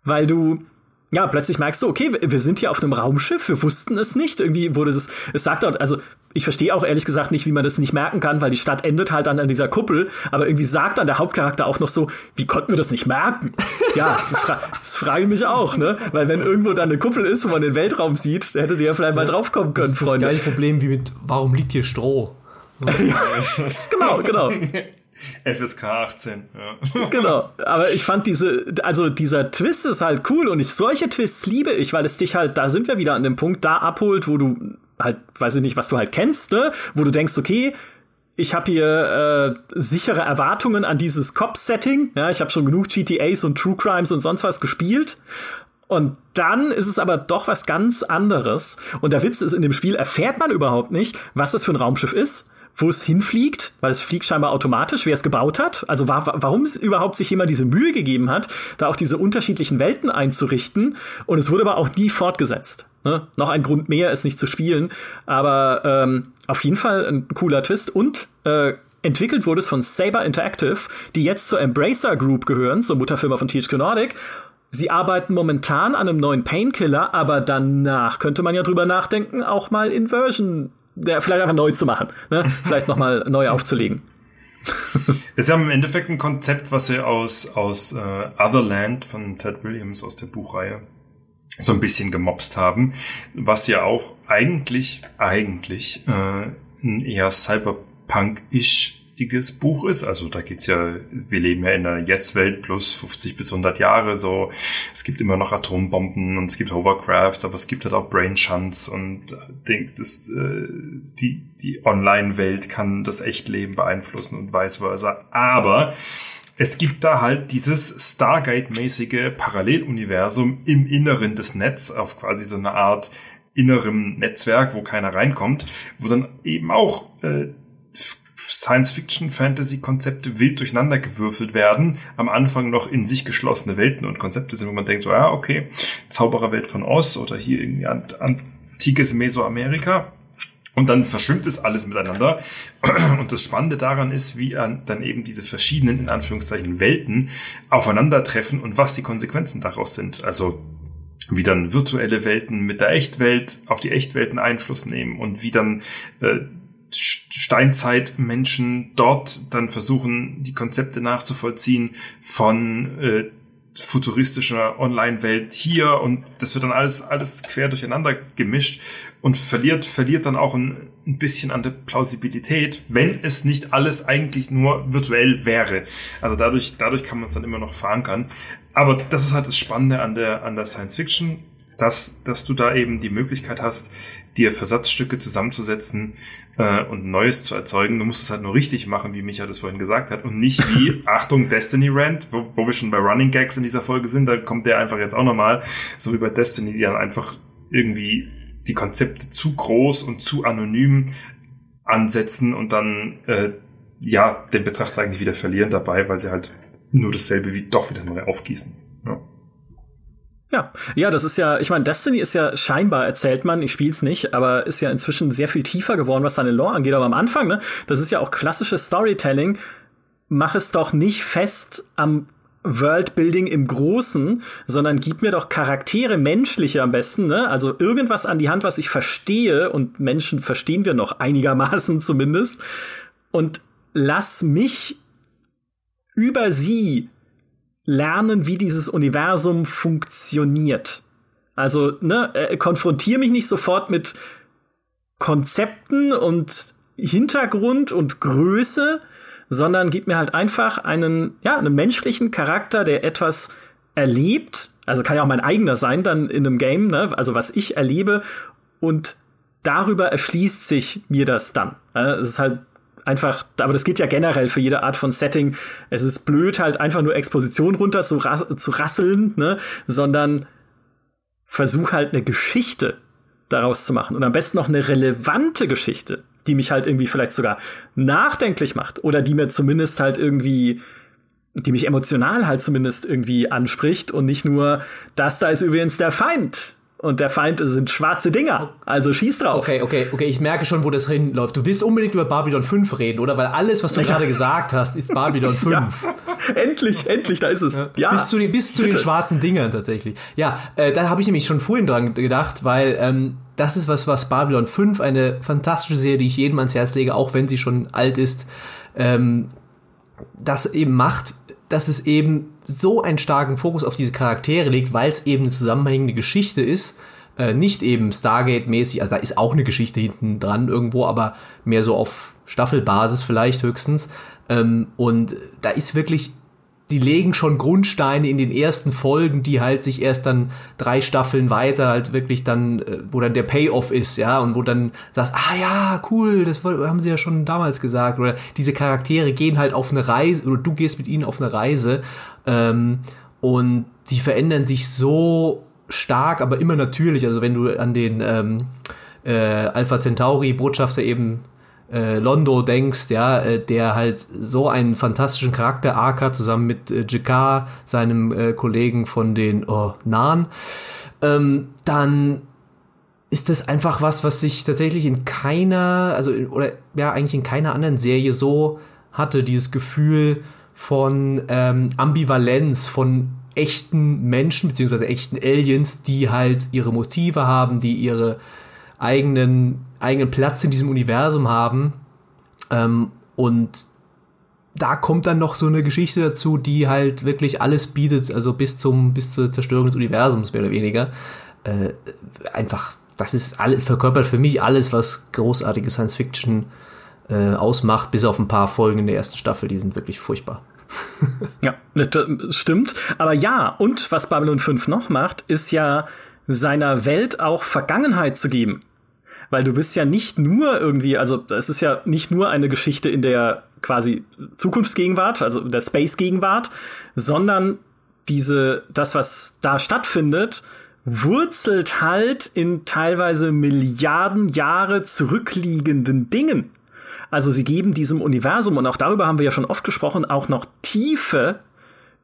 Weil du, ja, plötzlich merkst du, okay, wir sind hier auf einem Raumschiff, wir wussten es nicht. Irgendwie wurde das, es sagt auch, also ich verstehe auch ehrlich gesagt nicht, wie man das nicht merken kann, weil die Stadt endet halt dann an dieser Kuppel, aber irgendwie sagt dann der Hauptcharakter auch noch so, wie konnten wir das nicht merken? ja, das, fra das frage ich mich auch, ne? Weil wenn irgendwo dann eine Kuppel ist, wo man den Weltraum sieht, hätte sie ja vielleicht mal draufkommen können, das ist Freunde. Das gleiche Problem wie mit, warum liegt hier Stroh? ja, genau, genau. FSK 18, ja. Genau, aber ich fand diese, also dieser Twist ist halt cool und ich, solche Twists liebe ich, weil es dich halt, da sind wir wieder an dem Punkt, da abholt, wo du halt, weiß ich nicht, was du halt kennst, ne? Wo du denkst, okay, ich habe hier äh, sichere Erwartungen an dieses Cop-Setting. Ja, ich habe schon genug GTAs und True Crimes und sonst was gespielt. Und dann ist es aber doch was ganz anderes. Und der Witz ist, in dem Spiel erfährt man überhaupt nicht, was das für ein Raumschiff ist wo es hinfliegt, weil es fliegt scheinbar automatisch, wer es gebaut hat. Also war, warum es überhaupt sich jemand diese Mühe gegeben hat, da auch diese unterschiedlichen Welten einzurichten. Und es wurde aber auch nie fortgesetzt. Ne? Noch ein Grund mehr, es nicht zu spielen. Aber ähm, auf jeden Fall ein cooler Twist. Und äh, entwickelt wurde es von Saber Interactive, die jetzt zur Embracer Group gehören, zur Mutterfirma von THQ Nordic. Sie arbeiten momentan an einem neuen Painkiller, aber danach könnte man ja drüber nachdenken, auch mal Inversion ja, vielleicht einfach neu zu machen, ne? vielleicht nochmal neu aufzulegen. Das ist ja im Endeffekt ein Konzept, was sie aus, aus äh, Otherland von Ted Williams aus der Buchreihe so ein bisschen gemobst haben, was ja auch eigentlich, eigentlich äh, ein eher Cyberpunk-ish wichtiges Buch ist. Also da geht's ja, wir leben ja in der Jetzt-Welt plus 50 bis 100 Jahre so. Es gibt immer noch Atombomben und es gibt Hovercrafts, aber es gibt halt auch Brain Shunts und äh, das, äh, die, die Online-Welt kann das Echtleben beeinflussen und vice versa. Aber es gibt da halt dieses Stargate-mäßige Paralleluniversum im Inneren des Netz auf quasi so eine Art innerem Netzwerk, wo keiner reinkommt, wo dann eben auch äh, Science-Fiction-Fantasy-Konzepte wild durcheinander gewürfelt werden, am Anfang noch in sich geschlossene Welten und Konzepte sind, wo man denkt, so, ja, okay, Zaubererwelt von Oz oder hier irgendwie antikes Mesoamerika. Und dann verschwimmt es alles miteinander. Und das Spannende daran ist, wie dann eben diese verschiedenen, in Anführungszeichen, Welten aufeinandertreffen und was die Konsequenzen daraus sind. Also wie dann virtuelle Welten mit der Echtwelt auf die Echtwelten Einfluss nehmen und wie dann äh, Steinzeitmenschen dort dann versuchen, die Konzepte nachzuvollziehen von äh, futuristischer Online-Welt hier und das wird dann alles, alles quer durcheinander gemischt und verliert, verliert dann auch ein, ein bisschen an der Plausibilität, wenn es nicht alles eigentlich nur virtuell wäre. Also dadurch, dadurch kann man es dann immer noch verankern. Aber das ist halt das Spannende an der, an der Science Fiction, dass, dass du da eben die Möglichkeit hast, dir Versatzstücke zusammenzusetzen äh, und Neues zu erzeugen. Du musst es halt nur richtig machen, wie Micha das vorhin gesagt hat, und nicht wie, Achtung, Destiny Rant, wo, wo wir schon bei Running Gags in dieser Folge sind, da kommt der einfach jetzt auch nochmal, so wie bei Destiny, die dann einfach irgendwie die Konzepte zu groß und zu anonym ansetzen und dann äh, ja den Betrachter eigentlich wieder verlieren dabei, weil sie halt nur dasselbe wie doch wieder neu aufgießen. Ja. Ja, das ist ja, ich meine, Destiny ist ja scheinbar, erzählt man, ich spiel's nicht, aber ist ja inzwischen sehr viel tiefer geworden, was seine Lore angeht. Aber am Anfang, ne, das ist ja auch klassisches Storytelling. Mach es doch nicht fest am Worldbuilding im Großen, sondern gib mir doch Charaktere, menschliche am besten, ne? Also irgendwas an die Hand, was ich verstehe, und Menschen verstehen wir noch einigermaßen zumindest. Und lass mich über sie lernen, wie dieses Universum funktioniert. Also, ne, äh, konfrontiere mich nicht sofort mit Konzepten und Hintergrund und Größe, sondern gib mir halt einfach einen, ja, einen menschlichen Charakter, der etwas erlebt. Also kann ja auch mein eigener sein dann in einem Game, ne? Also was ich erlebe und darüber erschließt sich mir das dann. Es ist halt einfach, aber das geht ja generell für jede Art von Setting. Es ist blöd, halt einfach nur Exposition runter zu, ras zu rasseln, ne? sondern versuch halt eine Geschichte daraus zu machen und am besten noch eine relevante Geschichte, die mich halt irgendwie vielleicht sogar nachdenklich macht oder die mir zumindest halt irgendwie die mich emotional halt zumindest irgendwie anspricht und nicht nur, das da ist übrigens der Feind. Und der Feind sind schwarze Dinger. Also schieß drauf. Okay, okay, okay. Ich merke schon, wo das hinläuft. Du willst unbedingt über Babylon 5 reden, oder? Weil alles, was du gerade gesagt hast, ist Babylon 5. Ja. Endlich, endlich, da ist es. Ja. ja. Bis zu, den, bis zu den schwarzen Dingern tatsächlich. Ja, äh, da habe ich nämlich schon vorhin dran gedacht, weil ähm, das ist was, was Babylon 5, eine fantastische Serie, die ich jedem ans Herz lege, auch wenn sie schon alt ist, ähm, das eben macht, dass es eben so einen starken Fokus auf diese Charaktere legt, weil es eben eine zusammenhängende Geschichte ist. Äh, nicht eben Stargate-mäßig, also da ist auch eine Geschichte hinten dran irgendwo, aber mehr so auf Staffelbasis vielleicht höchstens. Ähm, und da ist wirklich die legen schon Grundsteine in den ersten Folgen, die halt sich erst dann drei Staffeln weiter halt wirklich dann, äh, wo dann der Payoff ist, ja, und wo dann sagst, ah ja, cool, das haben sie ja schon damals gesagt, oder diese Charaktere gehen halt auf eine Reise, oder du gehst mit ihnen auf eine Reise, ähm, und sie verändern sich so stark, aber immer natürlich, also wenn du an den ähm, äh, Alpha Centauri Botschafter eben äh, Londo denkst, ja, äh, der halt so einen fantastischen Charakter arc hat, zusammen mit äh, Jakar, seinem äh, Kollegen von den oh, Nahen, ähm, dann ist das einfach was, was sich tatsächlich in keiner, also oder ja, eigentlich in keiner anderen Serie so hatte, dieses Gefühl von ähm, Ambivalenz, von echten Menschen, beziehungsweise echten Aliens, die halt ihre Motive haben, die ihre eigenen, eigenen Platz in diesem Universum haben. Ähm, und da kommt dann noch so eine Geschichte dazu, die halt wirklich alles bietet, also bis zum, bis zur Zerstörung des Universums, mehr oder weniger. Äh, einfach, das ist alle, verkörpert für mich alles, was großartige Science Fiction äh, ausmacht, bis auf ein paar Folgen in der ersten Staffel, die sind wirklich furchtbar. ja, stimmt. Aber ja, und was Babylon 5 noch macht, ist ja seiner Welt auch Vergangenheit zu geben weil du bist ja nicht nur irgendwie, also es ist ja nicht nur eine Geschichte in der quasi Zukunftsgegenwart, also der Space-Gegenwart, sondern diese, das, was da stattfindet, wurzelt halt in teilweise Milliarden Jahre zurückliegenden Dingen. Also sie geben diesem Universum, und auch darüber haben wir ja schon oft gesprochen, auch noch Tiefe,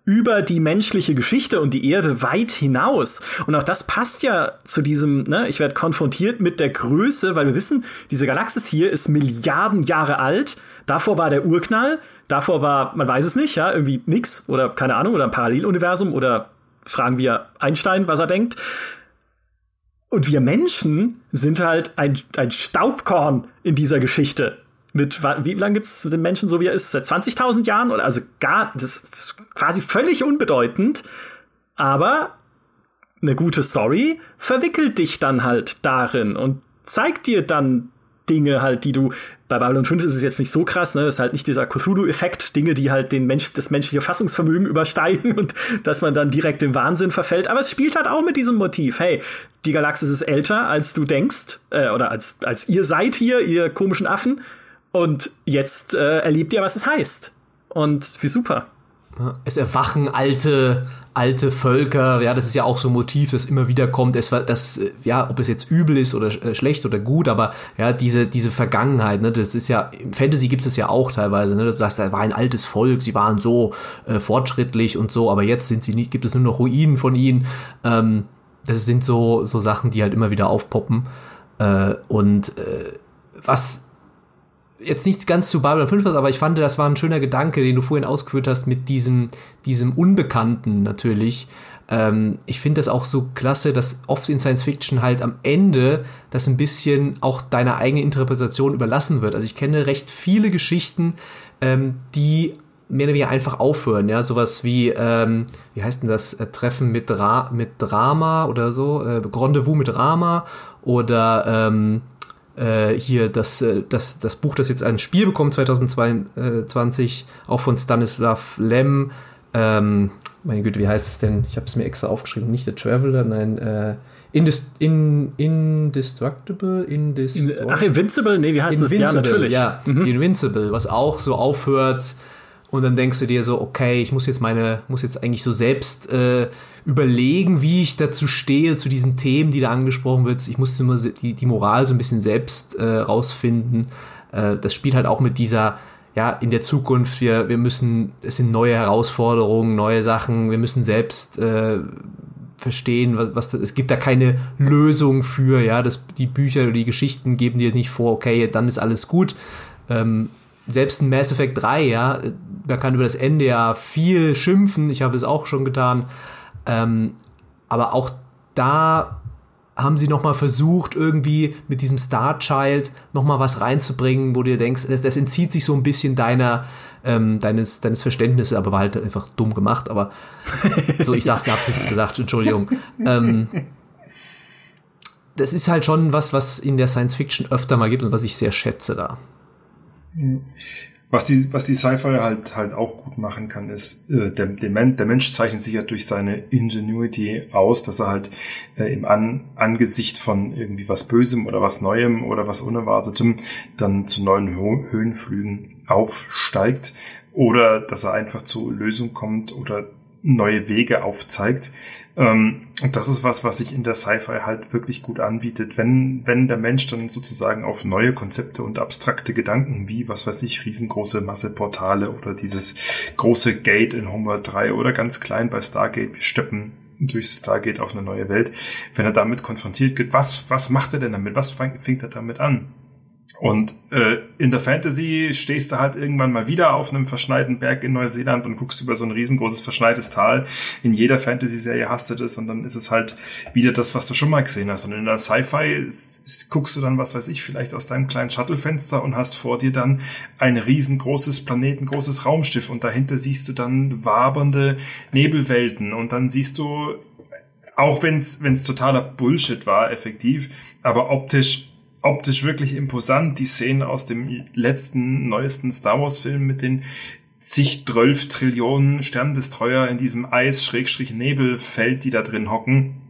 über die menschliche Geschichte und die Erde weit hinaus. Und auch das passt ja zu diesem, ne, ich werde konfrontiert mit der Größe, weil wir wissen, diese Galaxis hier ist Milliarden Jahre alt. Davor war der Urknall, davor war, man weiß es nicht, ja, irgendwie nix oder keine Ahnung, oder ein Paralleluniversum oder fragen wir Einstein, was er denkt. Und wir Menschen sind halt ein, ein Staubkorn in dieser Geschichte mit, wie lange gibt es den Menschen so wie er ist? Seit 20.000 Jahren? Oder also gar, das ist quasi völlig unbedeutend. Aber eine gute Story verwickelt dich dann halt darin und zeigt dir dann Dinge halt, die du bei Babylon 5 ist es jetzt nicht so krass, ne? Ist halt nicht dieser Cthulhu-Effekt, Dinge, die halt den Mensch, das menschliche Fassungsvermögen übersteigen und dass man dann direkt im Wahnsinn verfällt. Aber es spielt halt auch mit diesem Motiv. Hey, die Galaxis ist älter, als du denkst, äh, oder als, als ihr seid hier, ihr komischen Affen. Und jetzt äh, erlebt ihr, was es heißt. Und wie super. Es erwachen alte, alte Völker, ja, das ist ja auch so ein Motiv, das immer wieder kommt. Es das, ja, ob es jetzt übel ist oder äh, schlecht oder gut, aber ja, diese, diese Vergangenheit, ne, das ist ja, im Fantasy gibt es ja auch teilweise, ne, du sagst, da war ein altes Volk, sie waren so äh, fortschrittlich und so, aber jetzt sind sie nicht, gibt es nur noch Ruinen von ihnen. Ähm, das sind so, so Sachen, die halt immer wieder aufpoppen. Äh, und äh, was jetzt nicht ganz zu Babylon 5 aber ich fand, das war ein schöner Gedanke, den du vorhin ausgeführt hast mit diesem, diesem Unbekannten natürlich. Ähm, ich finde das auch so klasse, dass oft in Science Fiction halt am Ende das ein bisschen auch deiner eigenen Interpretation überlassen wird. Also ich kenne recht viele Geschichten, ähm, die mehr oder weniger einfach aufhören, ja, sowas wie, ähm, wie heißt denn das, äh, Treffen mit, Dra mit Drama oder so, äh, Rendezvous mit Drama oder ähm, äh, hier das, äh, das, das Buch, das jetzt ein Spiel bekommt 2022, auch von Stanislav Lem. Ähm, meine Güte, wie heißt es denn? Ich habe es mir extra aufgeschrieben. Nicht The Traveler, nein, äh, Indis, in, Indestructible, Indestructible. Ach, Invincible? Nee, wie heißt Invincible, das? Ja, natürlich. Ja, mhm. Invincible, was auch so aufhört und dann denkst du dir so, okay, ich muss jetzt meine, muss jetzt eigentlich so selbst äh, überlegen, wie ich dazu stehe, zu diesen Themen, die da angesprochen wird. Ich musste immer die, die Moral so ein bisschen selbst äh, rausfinden. Äh, das spielt halt auch mit dieser, ja, in der Zukunft, wir, wir müssen, es sind neue Herausforderungen, neue Sachen, wir müssen selbst äh, verstehen, was, was das, es gibt da keine Lösung für, ja, das, die Bücher oder die Geschichten geben dir nicht vor, okay, dann ist alles gut. Ähm, selbst ein Mass Effect 3, ja, man kann über das Ende ja viel schimpfen, ich habe es auch schon getan, ähm, aber auch da haben sie nochmal versucht, irgendwie mit diesem Star Child nochmal was reinzubringen, wo du dir denkst, das, das entzieht sich so ein bisschen deiner, ähm, deines, deines Verständnisses, aber war halt einfach dumm gemacht, aber so, ich sag's, ich hab's jetzt gesagt, Entschuldigung. Ähm, das ist halt schon was, was in der Science Fiction öfter mal gibt und was ich sehr schätze da. Was die, was die Sci-Fi halt, halt auch gut machen kann, ist, äh, der, der, Men der Mensch zeichnet sich ja durch seine Ingenuity aus, dass er halt äh, im An Angesicht von irgendwie was Bösem oder was Neuem oder was Unerwartetem dann zu neuen Ho Höhenflügen aufsteigt oder dass er einfach zu Lösung kommt oder neue Wege aufzeigt. Ähm, und das ist was, was sich in der Sci-Fi halt wirklich gut anbietet. Wenn, wenn der Mensch dann sozusagen auf neue Konzepte und abstrakte Gedanken wie, was weiß ich, riesengroße Masseportale oder dieses große Gate in Homeworld 3 oder ganz klein bei Stargate, wir steppen durch Stargate auf eine neue Welt, wenn er damit konfrontiert wird, was, was macht er denn damit? Was fängt er damit an? Und äh, in der Fantasy stehst du halt irgendwann mal wieder auf einem verschneiten Berg in Neuseeland und guckst über so ein riesengroßes verschneites Tal. In jeder Fantasy-Serie hast du das und dann ist es halt wieder das, was du schon mal gesehen hast. Und in der Sci-Fi guckst du dann, was weiß ich, vielleicht aus deinem kleinen Shuttlefenster und hast vor dir dann ein riesengroßes planetengroßes Raumschiff und dahinter siehst du dann wabernde Nebelwelten und dann siehst du, auch wenn es totaler Bullshit war, effektiv, aber optisch optisch wirklich imposant. Die Szenen aus dem letzten, neuesten Star Wars-Film mit den zig, zwölf Trillionen Sterndestroyer in diesem Eis-Nebelfeld, die da drin hocken.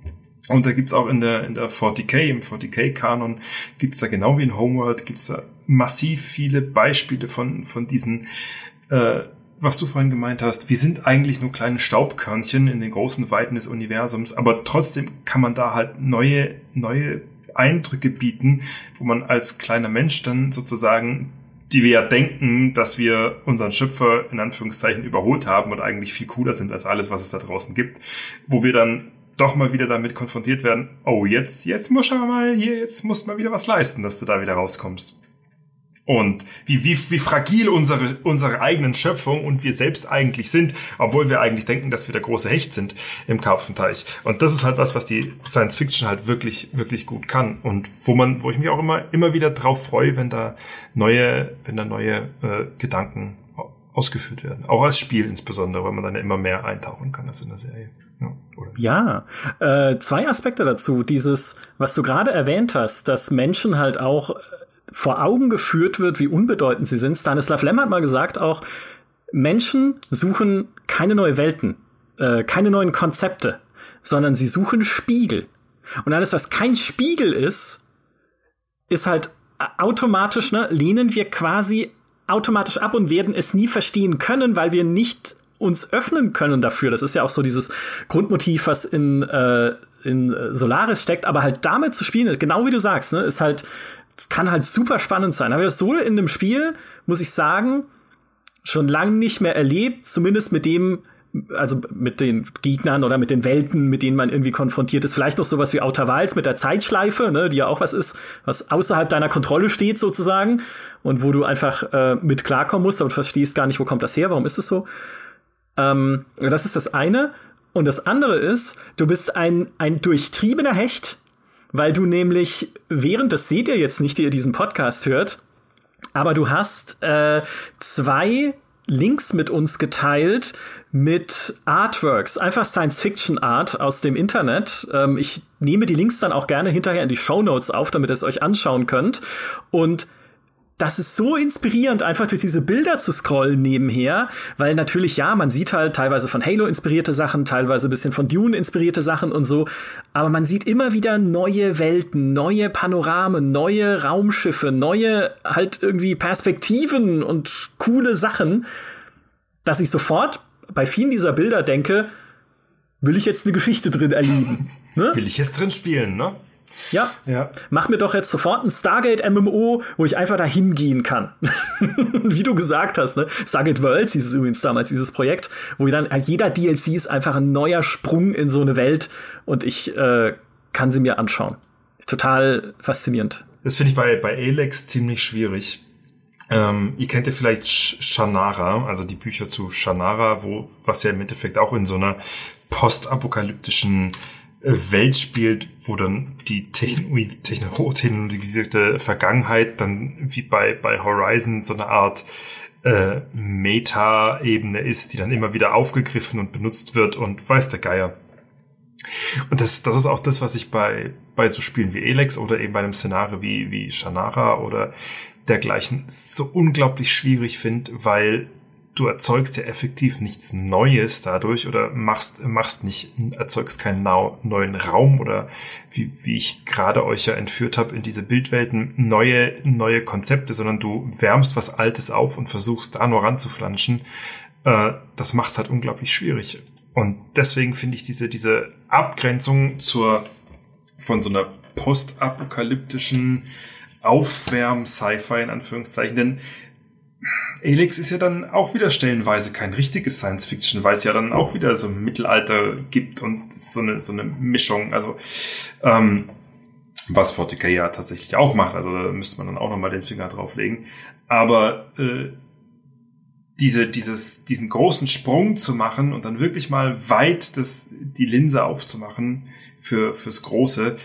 Und da gibt's auch in der, in der 40k, im 40k-Kanon, gibt's da genau wie in Homeworld, gibt's da massiv viele Beispiele von, von diesen, äh, was du vorhin gemeint hast, wir sind eigentlich nur kleine Staubkörnchen in den großen Weiten des Universums, aber trotzdem kann man da halt neue, neue Eindrücke bieten, wo man als kleiner Mensch dann sozusagen die wir ja denken, dass wir unseren Schöpfer in Anführungszeichen überholt haben und eigentlich viel cooler sind als alles, was es da draußen gibt, wo wir dann doch mal wieder damit konfrontiert werden, oh, jetzt, jetzt muss man mal hier, jetzt muss man wieder was leisten, dass du da wieder rauskommst und wie, wie, wie fragil unsere, unsere eigenen Schöpfung und wir selbst eigentlich sind, obwohl wir eigentlich denken, dass wir der große Hecht sind im Karpfenteich. Und das ist halt was, was die Science Fiction halt wirklich, wirklich gut kann und wo man, wo ich mich auch immer, immer wieder drauf freue, wenn da neue, wenn da neue äh, Gedanken ausgeführt werden. Auch als Spiel insbesondere, weil man dann ja immer mehr eintauchen kann als in der Serie. Ja, ja äh, zwei Aspekte dazu. Dieses, was du gerade erwähnt hast, dass Menschen halt auch vor Augen geführt wird, wie unbedeutend sie sind. Stanislav Lem hat mal gesagt auch, Menschen suchen keine neue Welten, äh, keine neuen Konzepte, sondern sie suchen Spiegel. Und alles, was kein Spiegel ist, ist halt automatisch, ne, lehnen wir quasi automatisch ab und werden es nie verstehen können, weil wir nicht uns öffnen können dafür. Das ist ja auch so dieses Grundmotiv, was in, äh, in Solaris steckt, aber halt damit zu spielen, genau wie du sagst, ne, ist halt das kann halt super spannend sein. Aber so in dem Spiel, muss ich sagen, schon lange nicht mehr erlebt, zumindest mit dem, also mit den Gegnern oder mit den Welten, mit denen man irgendwie konfrontiert ist. Vielleicht noch sowas wie Outer Wilds mit der Zeitschleife, ne, die ja auch was ist, was außerhalb deiner Kontrolle steht sozusagen und wo du einfach äh, mit klarkommen musst und verstehst gar nicht, wo kommt das her, warum ist es so. Ähm, das ist das eine. Und das andere ist, du bist ein, ein durchtriebener Hecht, weil du nämlich während, das seht ihr jetzt nicht, die ihr diesen Podcast hört, aber du hast äh, zwei Links mit uns geteilt mit Artworks, einfach Science-Fiction-Art aus dem Internet. Ähm, ich nehme die Links dann auch gerne hinterher in die Show Notes auf, damit ihr es euch anschauen könnt. Und das ist so inspirierend, einfach durch diese Bilder zu scrollen nebenher, weil natürlich, ja, man sieht halt teilweise von Halo inspirierte Sachen, teilweise ein bisschen von Dune inspirierte Sachen und so, aber man sieht immer wieder neue Welten, neue Panoramen, neue Raumschiffe, neue halt irgendwie Perspektiven und coole Sachen, dass ich sofort bei vielen dieser Bilder denke, will ich jetzt eine Geschichte drin erleben? Ne? Will ich jetzt drin spielen, ne? Ja. ja. Mach mir doch jetzt sofort ein Stargate MMO, wo ich einfach da hingehen kann. Wie du gesagt hast, ne? Stargate Worlds hieß es übrigens damals, dieses Projekt, wo dann jeder DLC ist einfach ein neuer Sprung in so eine Welt und ich äh, kann sie mir anschauen. Total faszinierend. Das finde ich bei, bei Alex ziemlich schwierig. Ähm, ihr kennt ja vielleicht Shannara, also die Bücher zu Shannara, wo, was ja im Endeffekt auch in so einer postapokalyptischen Welt spielt, wo dann die technologisierte Vergangenheit dann wie bei, bei Horizon so eine Art äh, Meta-Ebene ist, die dann immer wieder aufgegriffen und benutzt wird und weiß der Geier. Und das, das ist auch das, was ich bei, bei so Spielen wie Elex oder eben bei einem Szenario wie, wie Shannara oder dergleichen so unglaublich schwierig finde, weil du erzeugst ja effektiv nichts Neues dadurch oder machst, machst nicht, erzeugst keinen neuen Raum oder wie, wie ich gerade euch ja entführt habe in diese Bildwelten, neue, neue Konzepte, sondern du wärmst was Altes auf und versuchst da nur ranzuflanschen. Äh, das macht's halt unglaublich schwierig. Und deswegen finde ich diese, diese Abgrenzung zur, von so einer postapokalyptischen Aufwärm-Sci-Fi in Anführungszeichen, denn Elix ist ja dann auch wieder stellenweise kein richtiges Science-Fiction, weil es ja dann auch wieder so Mittelalter gibt und so eine, so eine Mischung. Also, ähm, was 40k ja tatsächlich auch macht, also da müsste man dann auch nochmal den Finger drauflegen. Aber äh, diese, dieses, diesen großen Sprung zu machen und dann wirklich mal weit das, die Linse aufzumachen für, fürs Große,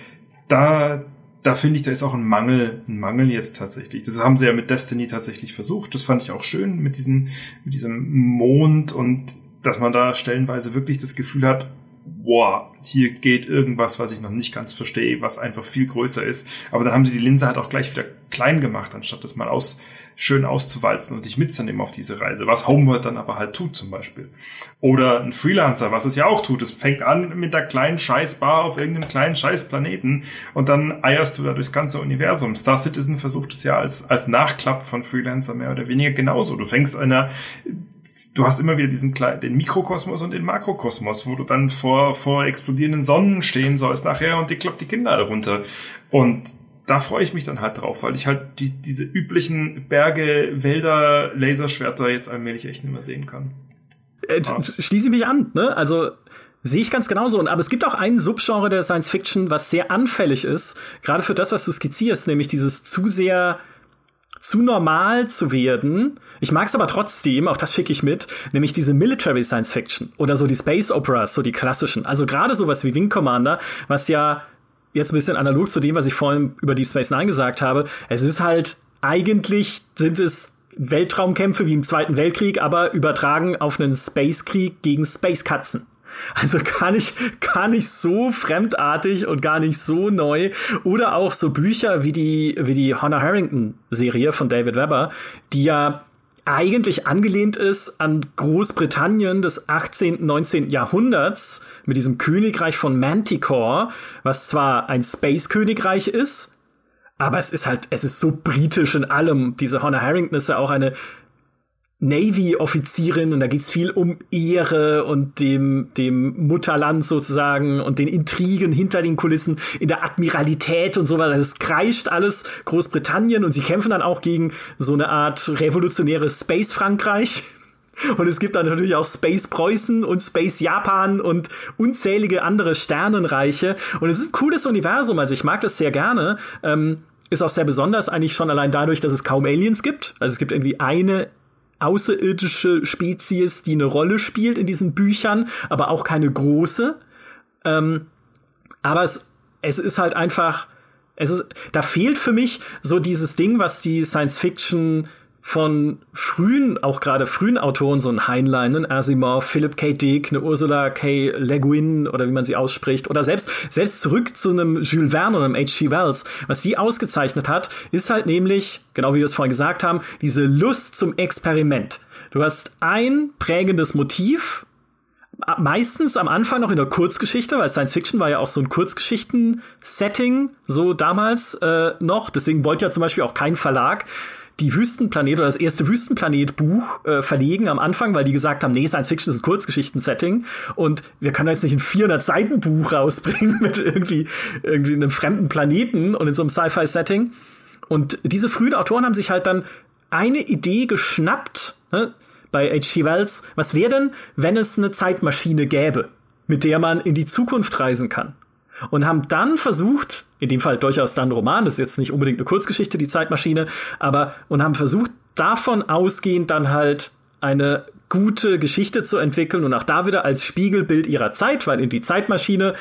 da, da finde ich, da ist auch ein Mangel, ein Mangel jetzt tatsächlich. Das haben sie ja mit Destiny tatsächlich versucht. Das fand ich auch schön mit diesem, mit diesem Mond und dass man da stellenweise wirklich das Gefühl hat, boah, hier geht irgendwas, was ich noch nicht ganz verstehe, was einfach viel größer ist. Aber dann haben sie die Linse halt auch gleich wieder klein gemacht, anstatt das mal aus, schön auszuwalzen und dich mitzunehmen auf diese Reise. Was Homeworld dann aber halt tut zum Beispiel. Oder ein Freelancer, was es ja auch tut. Es fängt an mit der kleinen Scheißbar auf irgendeinem kleinen Scheißplaneten und dann eierst du da durchs ganze Universum. Star Citizen versucht es ja als, als Nachklapp von Freelancer mehr oder weniger genauso. Du fängst einer du hast immer wieder diesen kleinen, den Mikrokosmos und den Makrokosmos, wo du dann vor, vor explodierenden Sonnen stehen sollst nachher und die klappt die Kinder alle runter. Und da freue ich mich dann halt drauf, weil ich halt die, diese üblichen Berge, Wälder, Laserschwerter jetzt allmählich echt nicht mehr sehen kann. Äh, ah. Schließe mich an, ne? Also Sehe ich ganz genauso. Und, aber es gibt auch einen Subgenre der Science Fiction, was sehr anfällig ist, gerade für das, was du skizzierst, nämlich dieses zu sehr, zu normal zu werden. Ich mag es aber trotzdem, auch das schicke ich mit, nämlich diese Military Science Fiction oder so die Space Operas, so die klassischen. Also gerade sowas wie Wing Commander, was ja jetzt ein bisschen analog zu dem, was ich vorhin über Deep Space Nine gesagt habe. Es ist halt, eigentlich sind es Weltraumkämpfe wie im Zweiten Weltkrieg, aber übertragen auf einen Space-Krieg gegen Space-Katzen. Also gar nicht, gar nicht so fremdartig und gar nicht so neu. Oder auch so Bücher wie die, wie die Hannah Harrington Serie von David Webber, die ja eigentlich angelehnt ist an Großbritannien des 18., 19. Jahrhunderts mit diesem Königreich von Manticore, was zwar ein Space-Königreich ist, aber es ist halt, es ist so britisch in allem. Diese Hannah Harrington ist ja auch eine Navy-Offizierin und da geht's viel um Ehre und dem, dem Mutterland sozusagen und den Intrigen hinter den Kulissen in der Admiralität und so weiter. Das kreischt alles Großbritannien und sie kämpfen dann auch gegen so eine Art revolutionäres Space-Frankreich. Und es gibt dann natürlich auch Space Preußen und Space Japan und unzählige andere Sternenreiche. Und es ist ein cooles Universum, also ich mag das sehr gerne. Ähm, ist auch sehr besonders eigentlich schon allein dadurch, dass es kaum Aliens gibt. Also es gibt irgendwie eine außerirdische Spezies, die eine Rolle spielt in diesen Büchern, aber auch keine große. Ähm, aber es, es ist halt einfach, es ist, da fehlt für mich so dieses Ding, was die Science Fiction von frühen, auch gerade frühen Autoren, so ein Heinlein, ein Asimov, Philip K. Dick, eine Ursula K. Le Guin oder wie man sie ausspricht, oder selbst, selbst zurück zu einem Jules Verne oder einem H.G. Wells. Was sie ausgezeichnet hat, ist halt nämlich, genau wie wir es vorhin gesagt haben, diese Lust zum Experiment. Du hast ein prägendes Motiv, meistens am Anfang noch in der Kurzgeschichte, weil Science Fiction war ja auch so ein Kurzgeschichten-Setting, so damals äh, noch. Deswegen wollte ja zum Beispiel auch kein Verlag die Wüstenplanet oder das erste Wüstenplanet-Buch äh, verlegen am Anfang, weil die gesagt haben, nee, Science Fiction ist ein Kurzgeschichten-Setting und wir können jetzt nicht ein 400 Seiten Buch rausbringen mit irgendwie irgendwie einem fremden Planeten und in so einem Sci-Fi-Setting. Und diese frühen Autoren haben sich halt dann eine Idee geschnappt ne, bei H.G. Wells. Was wäre denn, wenn es eine Zeitmaschine gäbe, mit der man in die Zukunft reisen kann? Und haben dann versucht, in dem Fall durchaus dann Roman, das ist jetzt nicht unbedingt eine Kurzgeschichte, die Zeitmaschine, aber und haben versucht, davon ausgehend dann halt eine gute Geschichte zu entwickeln und auch da wieder als Spiegelbild ihrer Zeit, weil in die Zeitmaschine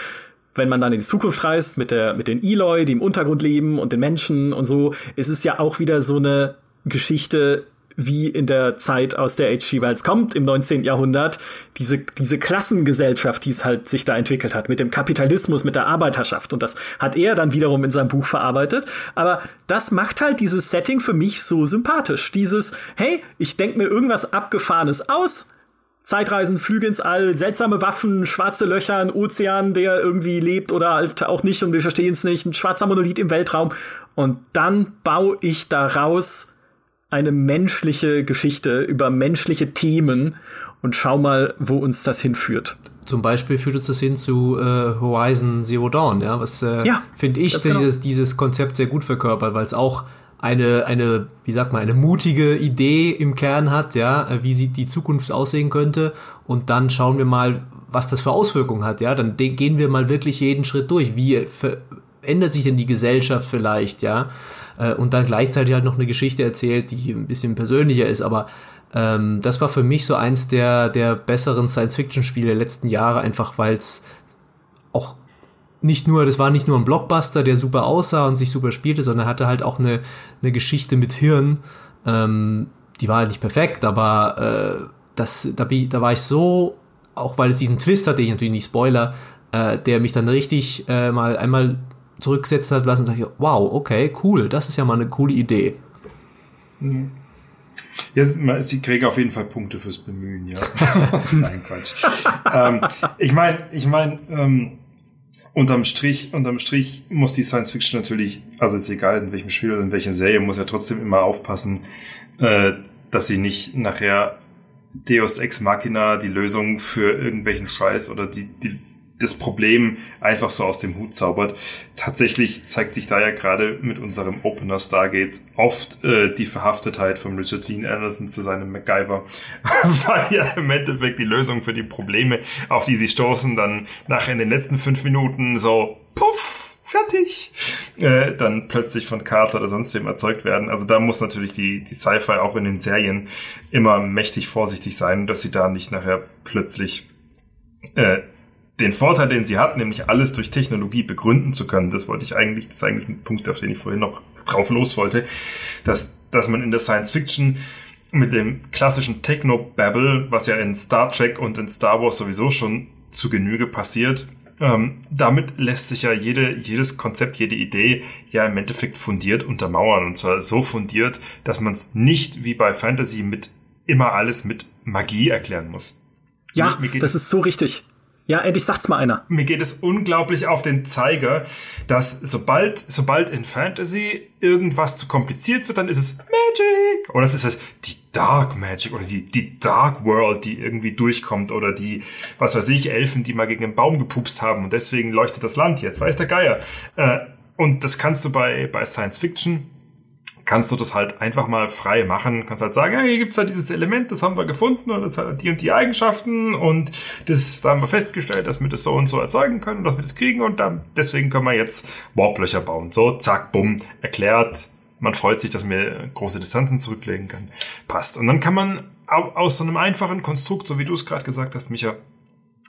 wenn man dann in die Zukunft reist mit der mit den Eloy, die im Untergrund leben und den Menschen und so, ist es ja auch wieder so eine Geschichte wie in der Zeit, aus der H.G. Wells kommt, im 19. Jahrhundert, diese, diese Klassengesellschaft, die es halt sich da entwickelt hat, mit dem Kapitalismus, mit der Arbeiterschaft. Und das hat er dann wiederum in seinem Buch verarbeitet. Aber das macht halt dieses Setting für mich so sympathisch. Dieses, hey, ich denke mir irgendwas Abgefahrenes aus, Zeitreisen, Flüge ins All, seltsame Waffen, schwarze Löcher, ein Ozean, der irgendwie lebt oder halt auch nicht und wir verstehen es nicht, ein schwarzer Monolith im Weltraum. Und dann baue ich daraus eine menschliche Geschichte über menschliche Themen und schau mal, wo uns das hinführt. Zum Beispiel führt uns das hin zu äh, Horizon Zero Dawn, ja, was äh, ja, finde ich genau. dieses, dieses Konzept sehr gut verkörpert, weil es auch eine, eine, wie sagt man, eine mutige Idee im Kern hat, ja, äh, wie sie die Zukunft aussehen könnte. Und dann schauen wir mal, was das für Auswirkungen hat, ja. Dann gehen wir mal wirklich jeden Schritt durch. Wie verändert sich denn die Gesellschaft vielleicht, ja? Äh, und dann gleichzeitig halt noch eine Geschichte erzählt, die ein bisschen persönlicher ist, aber ähm, das war für mich so eins der, der besseren Science-Fiction-Spiele der letzten Jahre, einfach weil es auch nicht nur, das war nicht nur ein Blockbuster, der super aussah und sich super spielte, sondern hatte halt auch eine, eine Geschichte mit Hirn. Ähm, die war halt nicht perfekt, aber äh, das, da, da war ich so, auch weil es diesen Twist hatte, ich natürlich nicht Spoiler, äh, der mich dann richtig äh, mal einmal zurücksetzen hat lassen und dachte, wow, okay, cool, das ist ja mal eine coole Idee. Ja, sie kriegen auf jeden Fall Punkte fürs Bemühen, ja. Nein, Quatsch. ähm, ich meine, ich meine, ähm, unterm Strich, unterm Strich muss die Science Fiction natürlich, also ist egal in welchem Spiel oder in welcher Serie, muss ja trotzdem immer aufpassen, äh, dass sie nicht nachher Deus Ex Machina die Lösung für irgendwelchen Scheiß oder die, die das Problem einfach so aus dem Hut zaubert. Tatsächlich zeigt sich da ja gerade mit unserem Opener Stargate oft äh, die Verhaftetheit von Richard Dean Anderson zu seinem MacGyver, weil ja im Endeffekt die Lösung für die Probleme, auf die sie stoßen, dann nachher in den letzten fünf Minuten so puff fertig, äh, dann plötzlich von Carter oder sonst wem erzeugt werden. Also da muss natürlich die, die Sci-Fi auch in den Serien immer mächtig vorsichtig sein, dass sie da nicht nachher plötzlich äh, den Vorteil, den sie hat, nämlich alles durch Technologie begründen zu können, das wollte ich eigentlich, das ist eigentlich ein Punkt, auf den ich vorhin noch drauf los wollte, dass, dass man in der Science Fiction mit dem klassischen Techno-Babble, was ja in Star Trek und in Star Wars sowieso schon zu Genüge passiert, ähm, damit lässt sich ja jede, jedes Konzept, jede Idee ja im Endeffekt fundiert untermauern. Und zwar so fundiert, dass man es nicht wie bei Fantasy mit immer alles mit Magie erklären muss. Ja, das ist so richtig. Ja, endlich sagt's mal einer. Mir geht es unglaublich auf den Zeiger, dass sobald, sobald in Fantasy irgendwas zu kompliziert wird, dann ist es Magic. Oder es ist es die Dark Magic oder die, die Dark World, die irgendwie durchkommt oder die, was weiß ich, Elfen, die mal gegen einen Baum gepupst haben und deswegen leuchtet das Land jetzt. Weiß der Geier. Äh, und das kannst du bei, bei Science Fiction kannst du das halt einfach mal frei machen. Kannst halt sagen, ja, hier gibt's halt dieses Element, das haben wir gefunden und das hat die und die Eigenschaften und das, da haben wir festgestellt, dass wir das so und so erzeugen können, dass wir das kriegen und dann, deswegen können wir jetzt Warplöcher bauen. So, zack, bumm, erklärt. Man freut sich, dass man große Distanzen zurücklegen kann. Passt. Und dann kann man aus so einem einfachen Konstrukt, so wie du es gerade gesagt hast, Micha,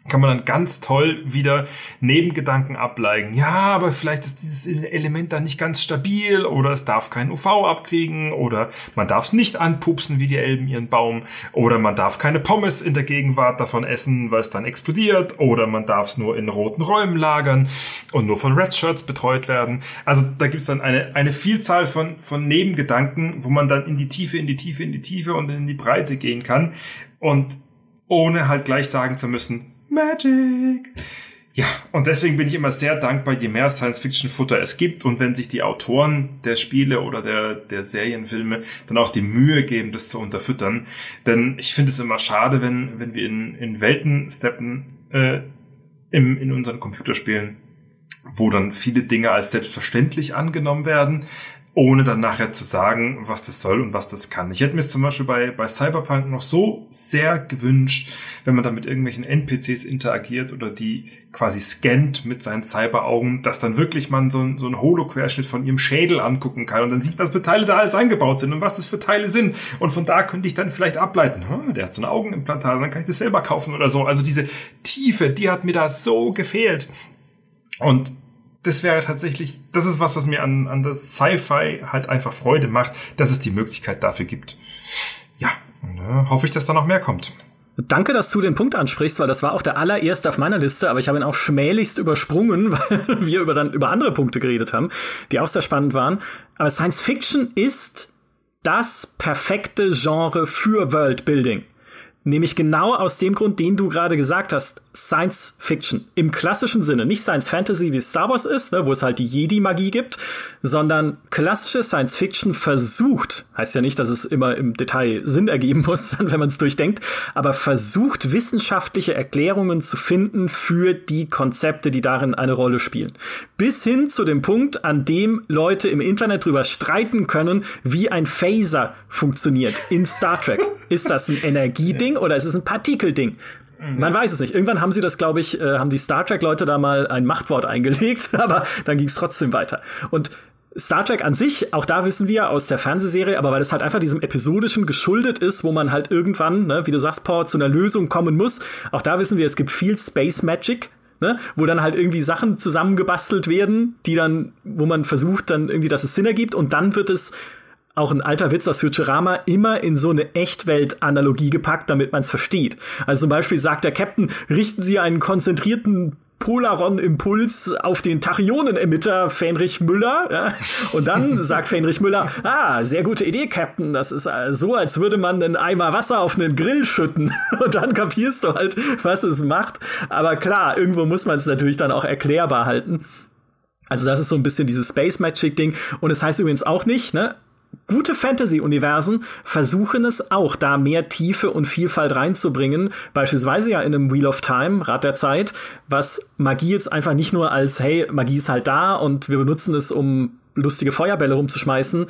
kann man dann ganz toll wieder Nebengedanken ableiten. Ja, aber vielleicht ist dieses Element dann nicht ganz stabil oder es darf kein UV abkriegen oder man darf es nicht anpupsen wie die Elben ihren Baum oder man darf keine Pommes in der Gegenwart davon essen, weil es dann explodiert oder man darf es nur in roten Räumen lagern und nur von Red Shirts betreut werden. Also da gibt es dann eine, eine Vielzahl von, von Nebengedanken, wo man dann in die Tiefe, in die Tiefe, in die Tiefe und in die Breite gehen kann und ohne halt gleich sagen zu müssen, Magic. Ja, und deswegen bin ich immer sehr dankbar, je mehr Science-Fiction-Futter es gibt und wenn sich die Autoren der Spiele oder der, der Serienfilme dann auch die Mühe geben, das zu unterfüttern. Denn ich finde es immer schade, wenn, wenn wir in, in Welten steppen äh, im, in unseren Computerspielen, wo dann viele Dinge als selbstverständlich angenommen werden, ohne dann nachher zu sagen, was das soll und was das kann. Ich hätte mir zum Beispiel bei, bei Cyberpunk noch so sehr gewünscht, wenn man da mit irgendwelchen NPCs interagiert oder die quasi scannt mit seinen Cyberaugen, dass dann wirklich man so, so einen Holo-Querschnitt von ihrem Schädel angucken kann und dann sieht, was für Teile da alles eingebaut sind und was das für Teile sind. Und von da könnte ich dann vielleicht ableiten, hm, der hat so ein Augenimplantat, dann kann ich das selber kaufen oder so. Also diese Tiefe, die hat mir da so gefehlt. Und das wäre tatsächlich, das ist was, was mir an, an das Sci-Fi halt einfach Freude macht, dass es die Möglichkeit dafür gibt. Ja, äh, hoffe ich, dass da noch mehr kommt. Danke, dass du den Punkt ansprichst, weil das war auch der allererste auf meiner Liste, aber ich habe ihn auch schmählichst übersprungen, weil wir über dann über andere Punkte geredet haben, die auch sehr spannend waren. Aber Science Fiction ist das perfekte Genre für Worldbuilding. Nämlich genau aus dem Grund, den du gerade gesagt hast, Science Fiction. Im klassischen Sinne. Nicht Science Fantasy, wie Star Wars ist, ne, wo es halt die Jedi-Magie gibt, sondern klassische Science Fiction versucht, heißt ja nicht, dass es immer im Detail Sinn ergeben muss, wenn man es durchdenkt, aber versucht, wissenschaftliche Erklärungen zu finden für die Konzepte, die darin eine Rolle spielen. Bis hin zu dem Punkt, an dem Leute im Internet drüber streiten können, wie ein Phaser funktioniert in Star Trek. Ist das ein Energieding oder ist es ein Partikelding? Man weiß es nicht. Irgendwann haben sie das, glaube ich, äh, haben die Star Trek-Leute da mal ein Machtwort eingelegt, aber dann ging es trotzdem weiter. Und Star Trek an sich, auch da wissen wir aus der Fernsehserie, aber weil es halt einfach diesem episodischen geschuldet ist, wo man halt irgendwann, ne, wie du sagst, Paul, zu einer Lösung kommen muss. Auch da wissen wir, es gibt viel Space Magic, ne, wo dann halt irgendwie Sachen zusammengebastelt werden, die dann, wo man versucht dann irgendwie, dass es Sinn ergibt und dann wird es auch ein alter Witz aus Futurama, immer in so eine Echtwelt-Analogie gepackt, damit man es versteht. Also zum Beispiel sagt der Captain, richten Sie einen konzentrierten Polaron-Impuls auf den Tachyonen-Emitter Fenrich Müller. Ja? Und dann sagt Fenrich Müller, ah, sehr gute Idee, Captain. Das ist äh, so, als würde man einen Eimer Wasser auf einen Grill schütten. Und dann kapierst du halt, was es macht. Aber klar, irgendwo muss man es natürlich dann auch erklärbar halten. Also das ist so ein bisschen dieses Space Magic Ding. Und es das heißt übrigens auch nicht, ne? Gute Fantasy-Universen versuchen es auch, da mehr Tiefe und Vielfalt reinzubringen. Beispielsweise ja in einem Wheel of Time, Rat der Zeit, was Magie jetzt einfach nicht nur als, hey, Magie ist halt da und wir benutzen es, um lustige Feuerbälle rumzuschmeißen,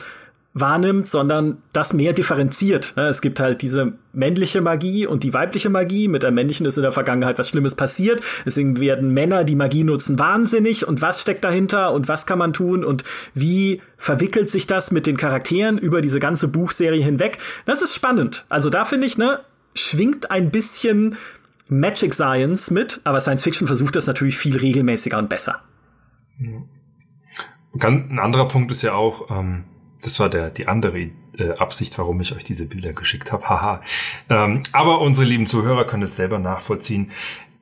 wahrnimmt, sondern das mehr differenziert. Es gibt halt diese männliche Magie und die weibliche Magie. Mit der männlichen ist in der Vergangenheit was Schlimmes passiert. Deswegen werden Männer, die Magie nutzen, wahnsinnig. Und was steckt dahinter und was kann man tun und wie verwickelt sich das mit den Charakteren über diese ganze Buchserie hinweg? Das ist spannend. Also da finde ich, ne, schwingt ein bisschen Magic Science mit, aber Science Fiction versucht das natürlich viel regelmäßiger und besser. Ein anderer Punkt ist ja auch, ähm das war der, die andere äh, Absicht, warum ich euch diese Bilder geschickt habe. Haha. Ähm, aber unsere lieben Zuhörer können es selber nachvollziehen.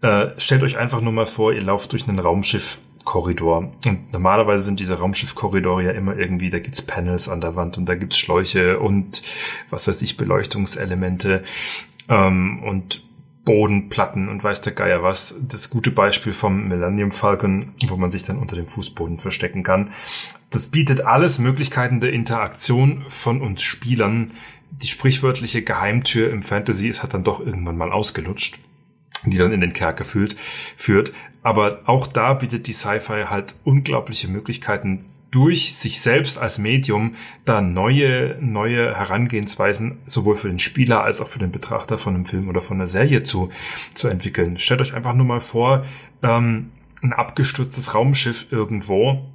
Äh, stellt euch einfach nur mal vor, ihr lauft durch einen Raumschiff-Korridor. Und normalerweise sind diese Raumschiff-Korridore ja immer irgendwie, da gibt's Panels an der Wand und da gibt's Schläuche und was weiß ich, Beleuchtungselemente. Ähm, und Bodenplatten und weiß der Geier was. Das gute Beispiel vom Millennium Falcon, wo man sich dann unter dem Fußboden verstecken kann. Das bietet alles Möglichkeiten der Interaktion von uns Spielern. Die sprichwörtliche Geheimtür im Fantasy ist hat dann doch irgendwann mal ausgelutscht die dann in den Kerker führt, führt. Aber auch da bietet die Sci-Fi halt unglaubliche Möglichkeiten, durch sich selbst als Medium da neue, neue Herangehensweisen sowohl für den Spieler als auch für den Betrachter von einem Film oder von einer Serie zu, zu entwickeln. Stellt euch einfach nur mal vor, ähm, ein abgestürztes Raumschiff irgendwo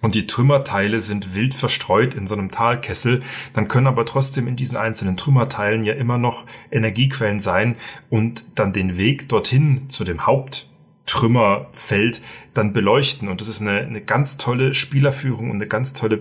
und die Trümmerteile sind wild verstreut in so einem Talkessel, dann können aber trotzdem in diesen einzelnen Trümmerteilen ja immer noch Energiequellen sein und dann den Weg dorthin zu dem Haupt Trümmerfeld dann beleuchten. Und das ist eine, eine ganz tolle Spielerführung und eine ganz tolle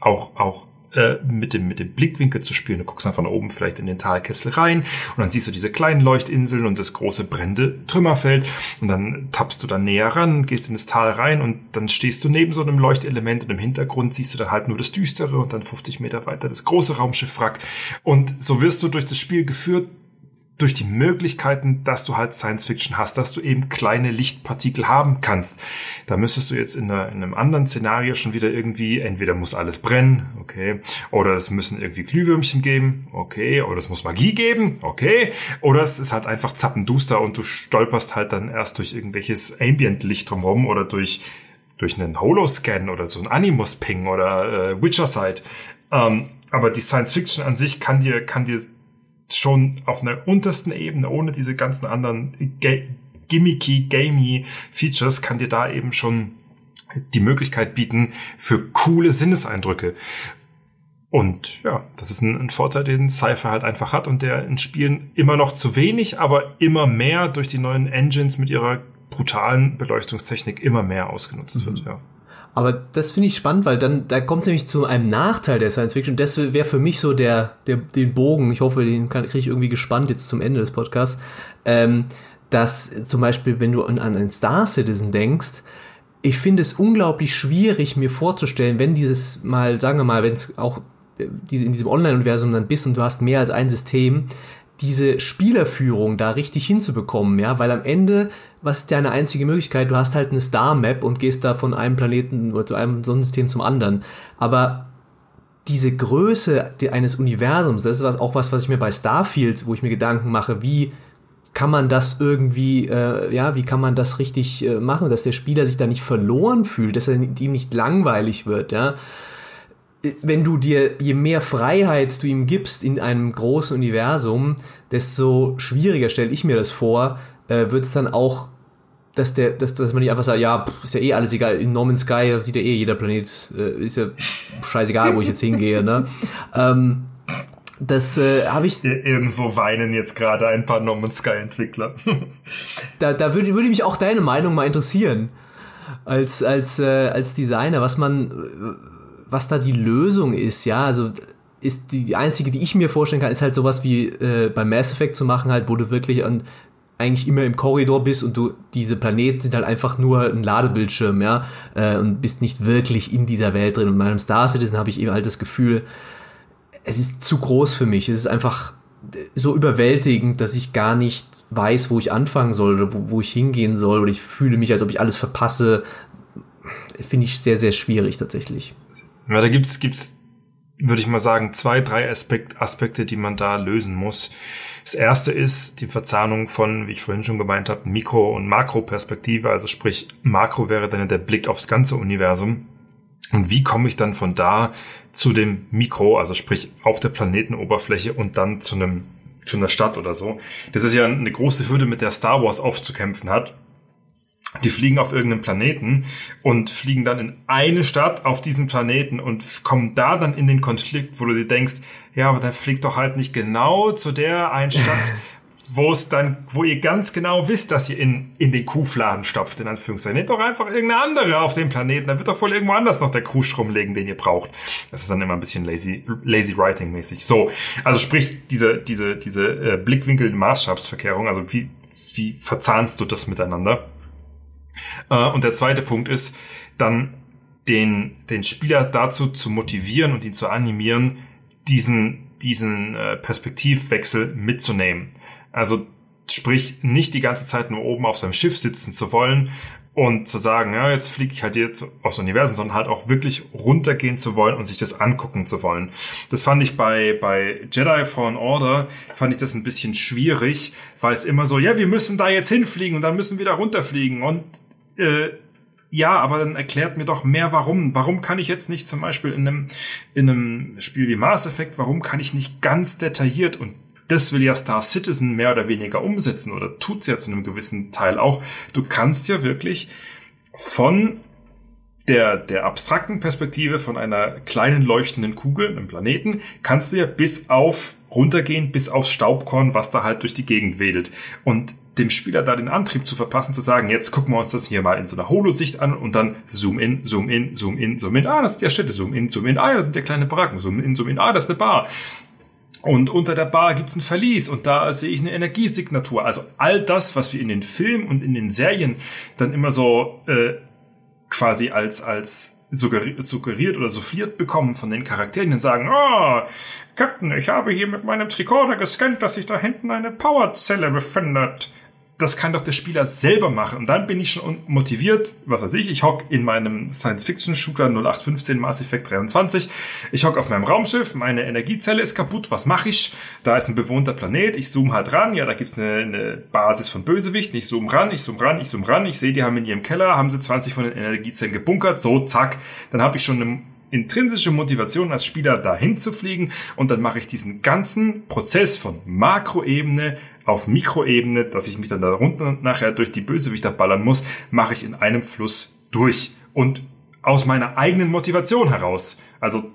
auch, auch äh, mit dem, mit dem Blickwinkel zu spielen. Du guckst dann von oben vielleicht in den Talkessel rein und dann siehst du diese kleinen Leuchtinseln und das große brennende Trümmerfeld und dann tappst du dann näher ran, gehst in das Tal rein und dann stehst du neben so einem Leuchtelement und im Hintergrund siehst du dann halt nur das Düstere und dann 50 Meter weiter das große Raumschiff Wrack und so wirst du durch das Spiel geführt durch die Möglichkeiten, dass du halt Science Fiction hast, dass du eben kleine Lichtpartikel haben kannst. Da müsstest du jetzt in, einer, in einem anderen Szenario schon wieder irgendwie, entweder muss alles brennen, okay, oder es müssen irgendwie Glühwürmchen geben, okay, oder es muss Magie geben, okay, oder es ist halt einfach zappenduster und du stolperst halt dann erst durch irgendwelches Ambient-Licht drumherum oder durch durch einen Holoscan oder so ein Animus-Ping oder äh, Witcher-Site. Ähm, aber die Science Fiction an sich kann dir, kann dir schon auf einer untersten Ebene, ohne diese ganzen anderen gimmicky, gamey Features, kann dir da eben schon die Möglichkeit bieten für coole Sinneseindrücke. Und ja, das ist ein, ein Vorteil, den Cypher halt einfach hat und der in Spielen immer noch zu wenig, aber immer mehr durch die neuen Engines mit ihrer brutalen Beleuchtungstechnik immer mehr ausgenutzt mhm. wird, ja. Aber das finde ich spannend, weil dann, da kommt es nämlich zu einem Nachteil der Science Fiction. Das wäre für mich so der, der, den Bogen, ich hoffe, den kriege ich irgendwie gespannt jetzt zum Ende des Podcasts, ähm, dass zum Beispiel, wenn du an, an einen Star Citizen denkst, ich finde es unglaublich schwierig, mir vorzustellen, wenn dieses mal, sagen wir mal, wenn es auch äh, in diesem Online-Universum dann bist und du hast mehr als ein System, diese Spielerführung da richtig hinzubekommen, ja, weil am Ende, was ist deine einzige Möglichkeit? Du hast halt eine Star-Map und gehst da von einem Planeten oder zu einem Sonnensystem zum anderen. Aber diese Größe eines Universums, das ist was, auch was, was ich mir bei Starfield, wo ich mir Gedanken mache, wie kann man das irgendwie, äh, ja, wie kann man das richtig äh, machen, dass der Spieler sich da nicht verloren fühlt, dass er ihm nicht langweilig wird, ja wenn du dir, je mehr Freiheit du ihm gibst in einem großen Universum, desto schwieriger stelle ich mir das vor, äh, wird es dann auch, dass der, dass, dass man nicht einfach sagt, ja, pff, ist ja eh alles egal, in Norman Sky sieht ja eh jeder Planet, äh, ist ja scheißegal, wo ich jetzt hingehe, ne? Ähm, das äh, habe ich. Irgendwo weinen jetzt gerade ein paar Norman Sky Entwickler. da da würde, würde mich auch deine Meinung mal interessieren. Als, als, äh, als Designer, was man, was da die Lösung ist, ja, also ist die, die einzige, die ich mir vorstellen kann, ist halt sowas wie äh, beim Mass Effect zu machen, halt, wo du wirklich an, eigentlich immer im Korridor bist und du diese Planeten sind halt einfach nur ein Ladebildschirm, ja, äh, und bist nicht wirklich in dieser Welt drin. Und bei einem Star Citizen habe ich eben halt das Gefühl, es ist zu groß für mich. Es ist einfach so überwältigend, dass ich gar nicht weiß, wo ich anfangen soll oder wo, wo ich hingehen soll. Oder ich fühle mich, als ob ich alles verpasse. Finde ich sehr, sehr schwierig tatsächlich. Ja, da gibt's, gibt's, würde ich mal sagen, zwei, drei Aspekt, Aspekte, die man da lösen muss. Das erste ist die Verzahnung von, wie ich vorhin schon gemeint habe, Mikro- und Makroperspektive. Also sprich, Makro wäre dann der Blick aufs ganze Universum. Und wie komme ich dann von da zu dem Mikro, also sprich auf der Planetenoberfläche und dann zu einem zu einer Stadt oder so. Das ist ja eine große Hürde, mit der Star Wars aufzukämpfen hat. Die fliegen auf irgendeinem Planeten und fliegen dann in eine Stadt auf diesem Planeten und kommen da dann in den Konflikt, wo du dir denkst, ja, aber dann fliegt doch halt nicht genau zu der einen Stadt, wo es dann, wo ihr ganz genau wisst, dass ihr in, in den Kuhfladen stopft, in Anführungszeichen. Nehmt doch einfach irgendeine andere auf dem Planeten, dann wird doch wohl irgendwo anders noch der Kuhstrom legen, den ihr braucht. Das ist dann immer ein bisschen lazy, lazy writing mäßig. So. Also sprich, diese, diese, diese äh, Blickwinkel Maßstabsverkehrung, also wie, wie verzahnst du das miteinander? Äh, und der zweite Punkt ist, dann den, den Spieler dazu zu motivieren und ihn zu animieren, diesen, diesen äh, Perspektivwechsel mitzunehmen. Also sprich, nicht die ganze Zeit nur oben auf seinem Schiff sitzen zu wollen und zu sagen, ja, jetzt fliege ich halt hier aufs Universum, sondern halt auch wirklich runtergehen zu wollen und sich das angucken zu wollen. Das fand ich bei, bei Jedi Fallen Order, fand ich das ein bisschen schwierig, weil es immer so, ja, wir müssen da jetzt hinfliegen und dann müssen wir da runterfliegen und äh, ja, aber dann erklärt mir doch mehr, warum. Warum kann ich jetzt nicht zum Beispiel in einem, in einem Spiel wie Mass Effect, warum kann ich nicht ganz detailliert und das will ja Star Citizen mehr oder weniger umsetzen oder tut's ja zu einem gewissen Teil auch. Du kannst ja wirklich von der, der abstrakten Perspektive von einer kleinen leuchtenden Kugel, einem Planeten, kannst du ja bis auf runtergehen, bis aufs Staubkorn, was da halt durch die Gegend wedelt. Und dem Spieler da den Antrieb zu verpassen, zu sagen, jetzt gucken wir uns das hier mal in so einer Holosicht an und dann zoom in, zoom in, zoom in, zoom in, ah, das ist der Städte, zoom in, zoom in, ah, das sind ja kleine Baracken, zoom in, zoom in, ah, das ist eine Bar. Und unter der Bar gibt's ein Verlies und da sehe ich eine Energiesignatur. Also all das, was wir in den Filmen und in den Serien dann immer so äh, quasi als als suggeriert oder souffliert bekommen von den Charakteren und sagen, oh, Captain, ich habe hier mit meinem Tricorder gescannt, dass sich da hinten eine Powerzelle befindet das kann doch der Spieler selber machen. Und dann bin ich schon motiviert, was weiß ich, ich hock in meinem Science-Fiction-Shooter 0815 Mass Effect 23, ich hock auf meinem Raumschiff, meine Energiezelle ist kaputt, was mache ich? Da ist ein bewohnter Planet, ich zoome halt ran, ja, da gibt's eine, eine Basis von Bösewichten, ich zoome ran, ich zoome ran, ich zoome ran, ich sehe, die haben in ihrem Keller, haben sie 20 von den Energiezellen gebunkert, so, zack, dann habe ich schon eine intrinsische Motivation als Spieler dahin zu fliegen. Und dann mache ich diesen ganzen Prozess von Makroebene auf Mikroebene, dass ich mich dann darunter nachher durch die Bösewichter ballern muss, mache ich in einem Fluss durch und aus meiner eigenen Motivation heraus. Also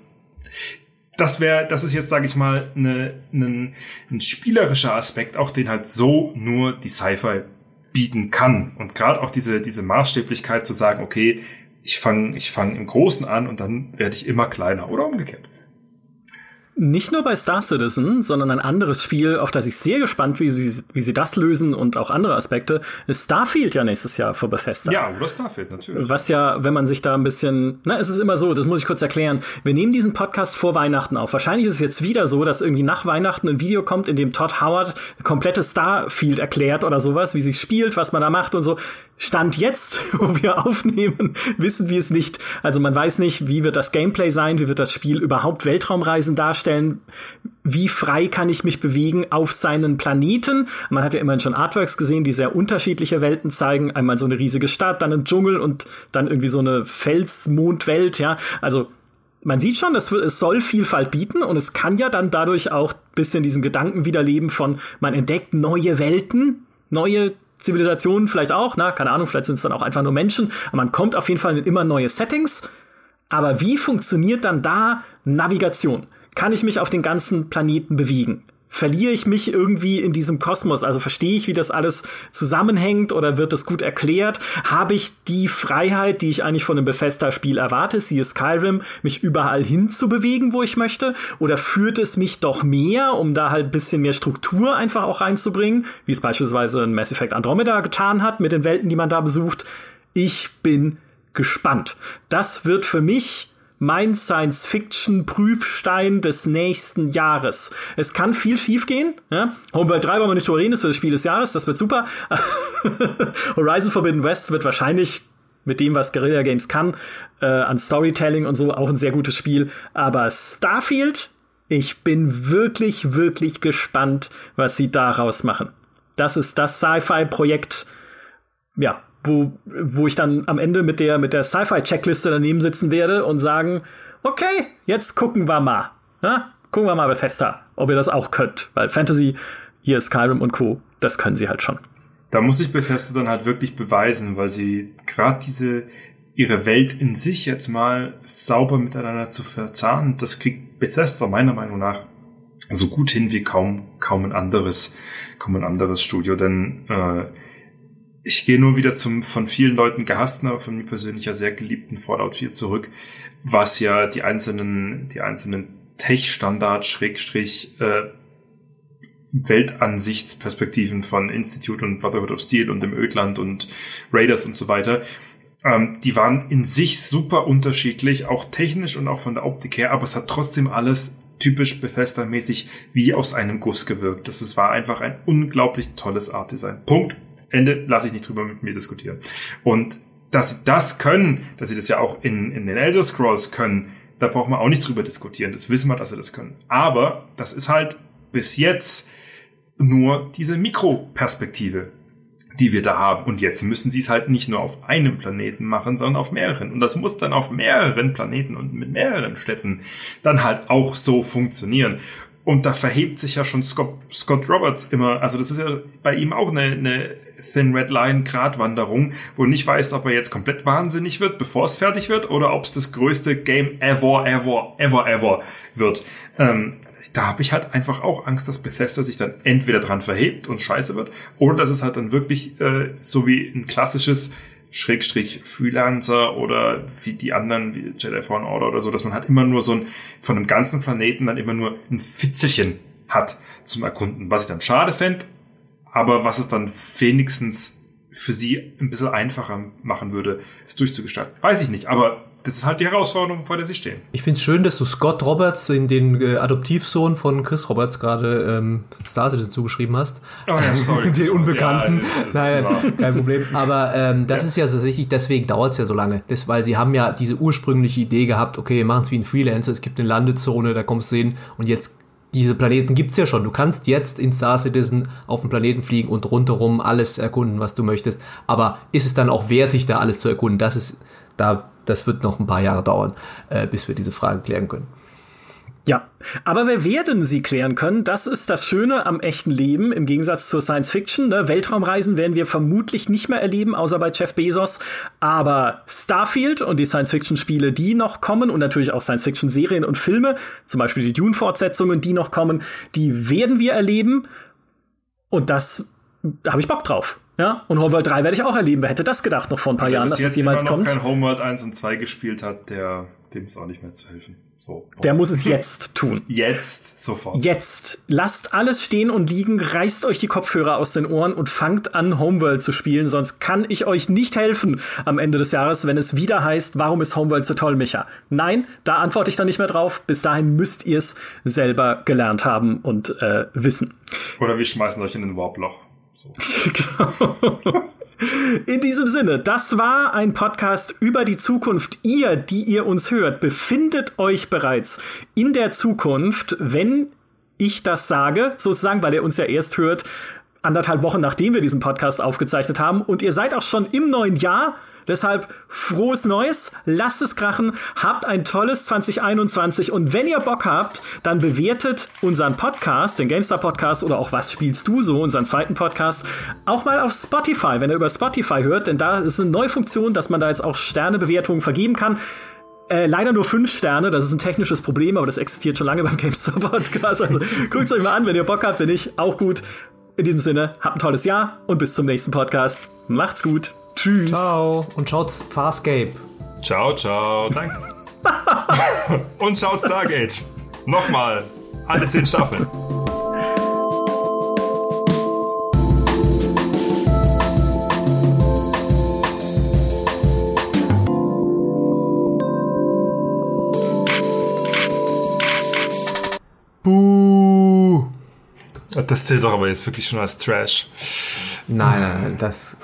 das wäre, das ist jetzt, sage ich mal, ne, ne, ein spielerischer Aspekt, auch den halt so nur die Sci-Fi bieten kann. Und gerade auch diese, diese Maßstäblichkeit zu sagen, okay, ich fange ich fang im Großen an und dann werde ich immer kleiner oder umgekehrt. Nicht nur bei Star Citizen, sondern ein anderes Spiel, auf das ich sehr gespannt bin, wie, wie, sie das lösen und auch andere Aspekte, ist Starfield ja nächstes Jahr für Bethesda. Ja, oder Starfield, natürlich. Was ja, wenn man sich da ein bisschen, na, es ist immer so, das muss ich kurz erklären. Wir nehmen diesen Podcast vor Weihnachten auf. Wahrscheinlich ist es jetzt wieder so, dass irgendwie nach Weihnachten ein Video kommt, in dem Todd Howard komplettes Starfield erklärt oder sowas, wie sich spielt, was man da macht und so. Stand jetzt, wo wir aufnehmen, wissen wir es nicht. Also man weiß nicht, wie wird das Gameplay sein, wie wird das Spiel überhaupt Weltraumreisen darstellen, wie frei kann ich mich bewegen auf seinen Planeten. Man hat ja immerhin schon Artworks gesehen, die sehr unterschiedliche Welten zeigen. Einmal so eine riesige Stadt, dann ein Dschungel und dann irgendwie so eine Felsmondwelt, ja. Also man sieht schon, es soll Vielfalt bieten und es kann ja dann dadurch auch bisschen diesen Gedanken wiederleben von, man entdeckt neue Welten, neue Zivilisationen vielleicht auch, na, keine Ahnung, vielleicht sind es dann auch einfach nur Menschen. Aber man kommt auf jeden Fall in immer neue Settings. Aber wie funktioniert dann da Navigation? Kann ich mich auf den ganzen Planeten bewegen? verliere ich mich irgendwie in diesem Kosmos? Also verstehe ich, wie das alles zusammenhängt oder wird das gut erklärt? Habe ich die Freiheit, die ich eigentlich von einem Bethesda-Spiel erwarte, siehe Skyrim, mich überall hinzubewegen, wo ich möchte? Oder führt es mich doch mehr, um da halt ein bisschen mehr Struktur einfach auch reinzubringen, wie es beispielsweise in Mass Effect Andromeda getan hat mit den Welten, die man da besucht? Ich bin gespannt. Das wird für mich mein Science-Fiction-Prüfstein des nächsten Jahres. Es kann viel schiefgehen. Ja? Homeworld 3 wollen wir nicht drüber reden, das wird das Spiel des Jahres, das wird super. Horizon Forbidden West wird wahrscheinlich mit dem, was Guerilla Games kann, äh, an Storytelling und so, auch ein sehr gutes Spiel. Aber Starfield, ich bin wirklich, wirklich gespannt, was sie daraus machen. Das ist das Sci-Fi-Projekt, ja, wo, wo ich dann am Ende mit der, mit der Sci-Fi-Checkliste daneben sitzen werde und sagen, okay, jetzt gucken wir mal. Ja? Gucken wir mal Bethesda, ob ihr das auch könnt. Weil Fantasy, hier Skyrim und Co., das können sie halt schon. Da muss sich Bethesda dann halt wirklich beweisen, weil sie gerade diese, ihre Welt in sich jetzt mal sauber miteinander zu verzahnen, das kriegt Bethesda meiner Meinung nach so gut hin wie kaum, kaum ein anderes, kaum ein anderes Studio, denn äh, ich gehe nur wieder zum von vielen Leuten gehassten, aber von mir persönlich ja sehr geliebten Fallout 4 zurück, was ja die einzelnen, die einzelnen Tech-Standard, Schrägstrich, äh, Weltansichtsperspektiven von Institute und Brotherhood of Steel und dem Ödland und Raiders und so weiter, ähm, die waren in sich super unterschiedlich, auch technisch und auch von der Optik her, aber es hat trotzdem alles typisch Bethesda-mäßig wie aus einem Guss gewirkt. Das war einfach ein unglaublich tolles Art-Design. Punkt. Ende, lasse ich nicht drüber mit mir diskutieren. Und dass sie das können, dass sie das ja auch in, in den Elder Scrolls können, da braucht man auch nicht drüber diskutieren. Das wissen wir, dass sie das können. Aber das ist halt bis jetzt nur diese Mikroperspektive, die wir da haben. Und jetzt müssen sie es halt nicht nur auf einem Planeten machen, sondern auf mehreren. Und das muss dann auf mehreren Planeten und mit mehreren Städten dann halt auch so funktionieren. Und da verhebt sich ja schon Scott, Scott Roberts immer, also das ist ja bei ihm auch eine, eine Thin Red Line Gratwanderung, wo nicht weiß, ob er jetzt komplett wahnsinnig wird, bevor es fertig wird, oder ob es das größte Game ever, ever, ever, ever wird. Ähm, da habe ich halt einfach auch Angst, dass Bethesda sich dann entweder dran verhebt und scheiße wird, oder dass es halt dann wirklich äh, so wie ein klassisches Schrägstrich Freelancer oder wie die anderen, wie Jedi Fallen Order oder so, dass man halt immer nur so ein, von einem ganzen Planeten dann immer nur ein Fitzelchen hat zum Erkunden, was ich dann schade fände, aber was es dann wenigstens für sie ein bisschen einfacher machen würde, es durchzugestalten. Weiß ich nicht, aber das ist halt die Herausforderung, vor der sie stehen. Ich finde es schön, dass du Scott Roberts, den, den äh, Adoptivsohn von Chris Roberts, gerade ähm, Star Citizen zugeschrieben hast. Oh ja, sorry. den Unbekannten. Ja, Nein, ja. kein Problem. Aber ähm, das Ja. ist ja tatsächlich, deswegen dauert es ja so lange. Das, weil sie haben ja diese ursprüngliche Idee gehabt, okay, wir machen es wie ein Freelancer, es gibt eine Landezone, da kommst du hin und jetzt diese Planeten gibt's ja schon. Du kannst jetzt in Star Citizen auf den Planeten fliegen und rundherum alles erkunden, was du möchtest. Aber ist es dann auch wertig, da alles zu erkunden? Das ist, da, das wird noch ein paar Jahre dauern, äh, bis wir diese Frage klären können. Ja, aber wir werden sie klären können. Das ist das Schöne am echten Leben im Gegensatz zur Science Fiction. Ne? Weltraumreisen werden wir vermutlich nicht mehr erleben, außer bei Jeff Bezos. Aber Starfield und die Science Fiction Spiele, die noch kommen und natürlich auch Science Fiction Serien und Filme, zum Beispiel die Dune-Fortsetzungen, die noch kommen, die werden wir erleben. Und das da habe ich Bock drauf. Ja, und Homeworld 3 werde ich auch erleben. Wer hätte das gedacht noch vor ein paar Jahren, dass das jemals immer noch kommt? kein Homeworld 1 und 2 gespielt hat, der, dem ist auch nicht mehr zu helfen. So. Der muss es jetzt tun. Jetzt, sofort. Jetzt lasst alles stehen und liegen, reißt euch die Kopfhörer aus den Ohren und fangt an, Homeworld zu spielen, sonst kann ich euch nicht helfen am Ende des Jahres, wenn es wieder heißt, warum ist Homeworld so toll, Micha? Nein, da antworte ich dann nicht mehr drauf. Bis dahin müsst ihr es selber gelernt haben und äh, wissen. Oder wir schmeißen euch in ein Warploch. So. Genau. In diesem Sinne, das war ein Podcast über die Zukunft. Ihr, die ihr uns hört, befindet euch bereits in der Zukunft, wenn ich das sage, sozusagen, weil ihr uns ja erst hört, anderthalb Wochen nachdem wir diesen Podcast aufgezeichnet haben. Und ihr seid auch schon im neuen Jahr. Deshalb frohes Neues, lasst es krachen, habt ein tolles 2021 und wenn ihr Bock habt, dann bewertet unseren Podcast, den GameStar Podcast oder auch Was spielst du so, unseren zweiten Podcast, auch mal auf Spotify, wenn ihr über Spotify hört, denn da ist eine neue Funktion, dass man da jetzt auch Sternebewertungen vergeben kann. Äh, leider nur fünf Sterne, das ist ein technisches Problem, aber das existiert schon lange beim GameStar Podcast. Also guckt euch mal an, wenn ihr Bock habt, wenn nicht, auch gut. In diesem Sinne, habt ein tolles Jahr und bis zum nächsten Podcast. Macht's gut. Tschüss. Ciao und schaut Farscape. Ciao, ciao. Danke. und schaut Stargate. Nochmal. Alle zehn Staffeln. Buh. Das zählt doch aber jetzt wirklich schon als Trash. Nein, nein, nein, das,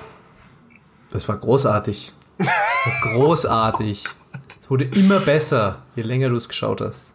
das war großartig. Das war großartig. Es wurde immer besser, je länger du es geschaut hast.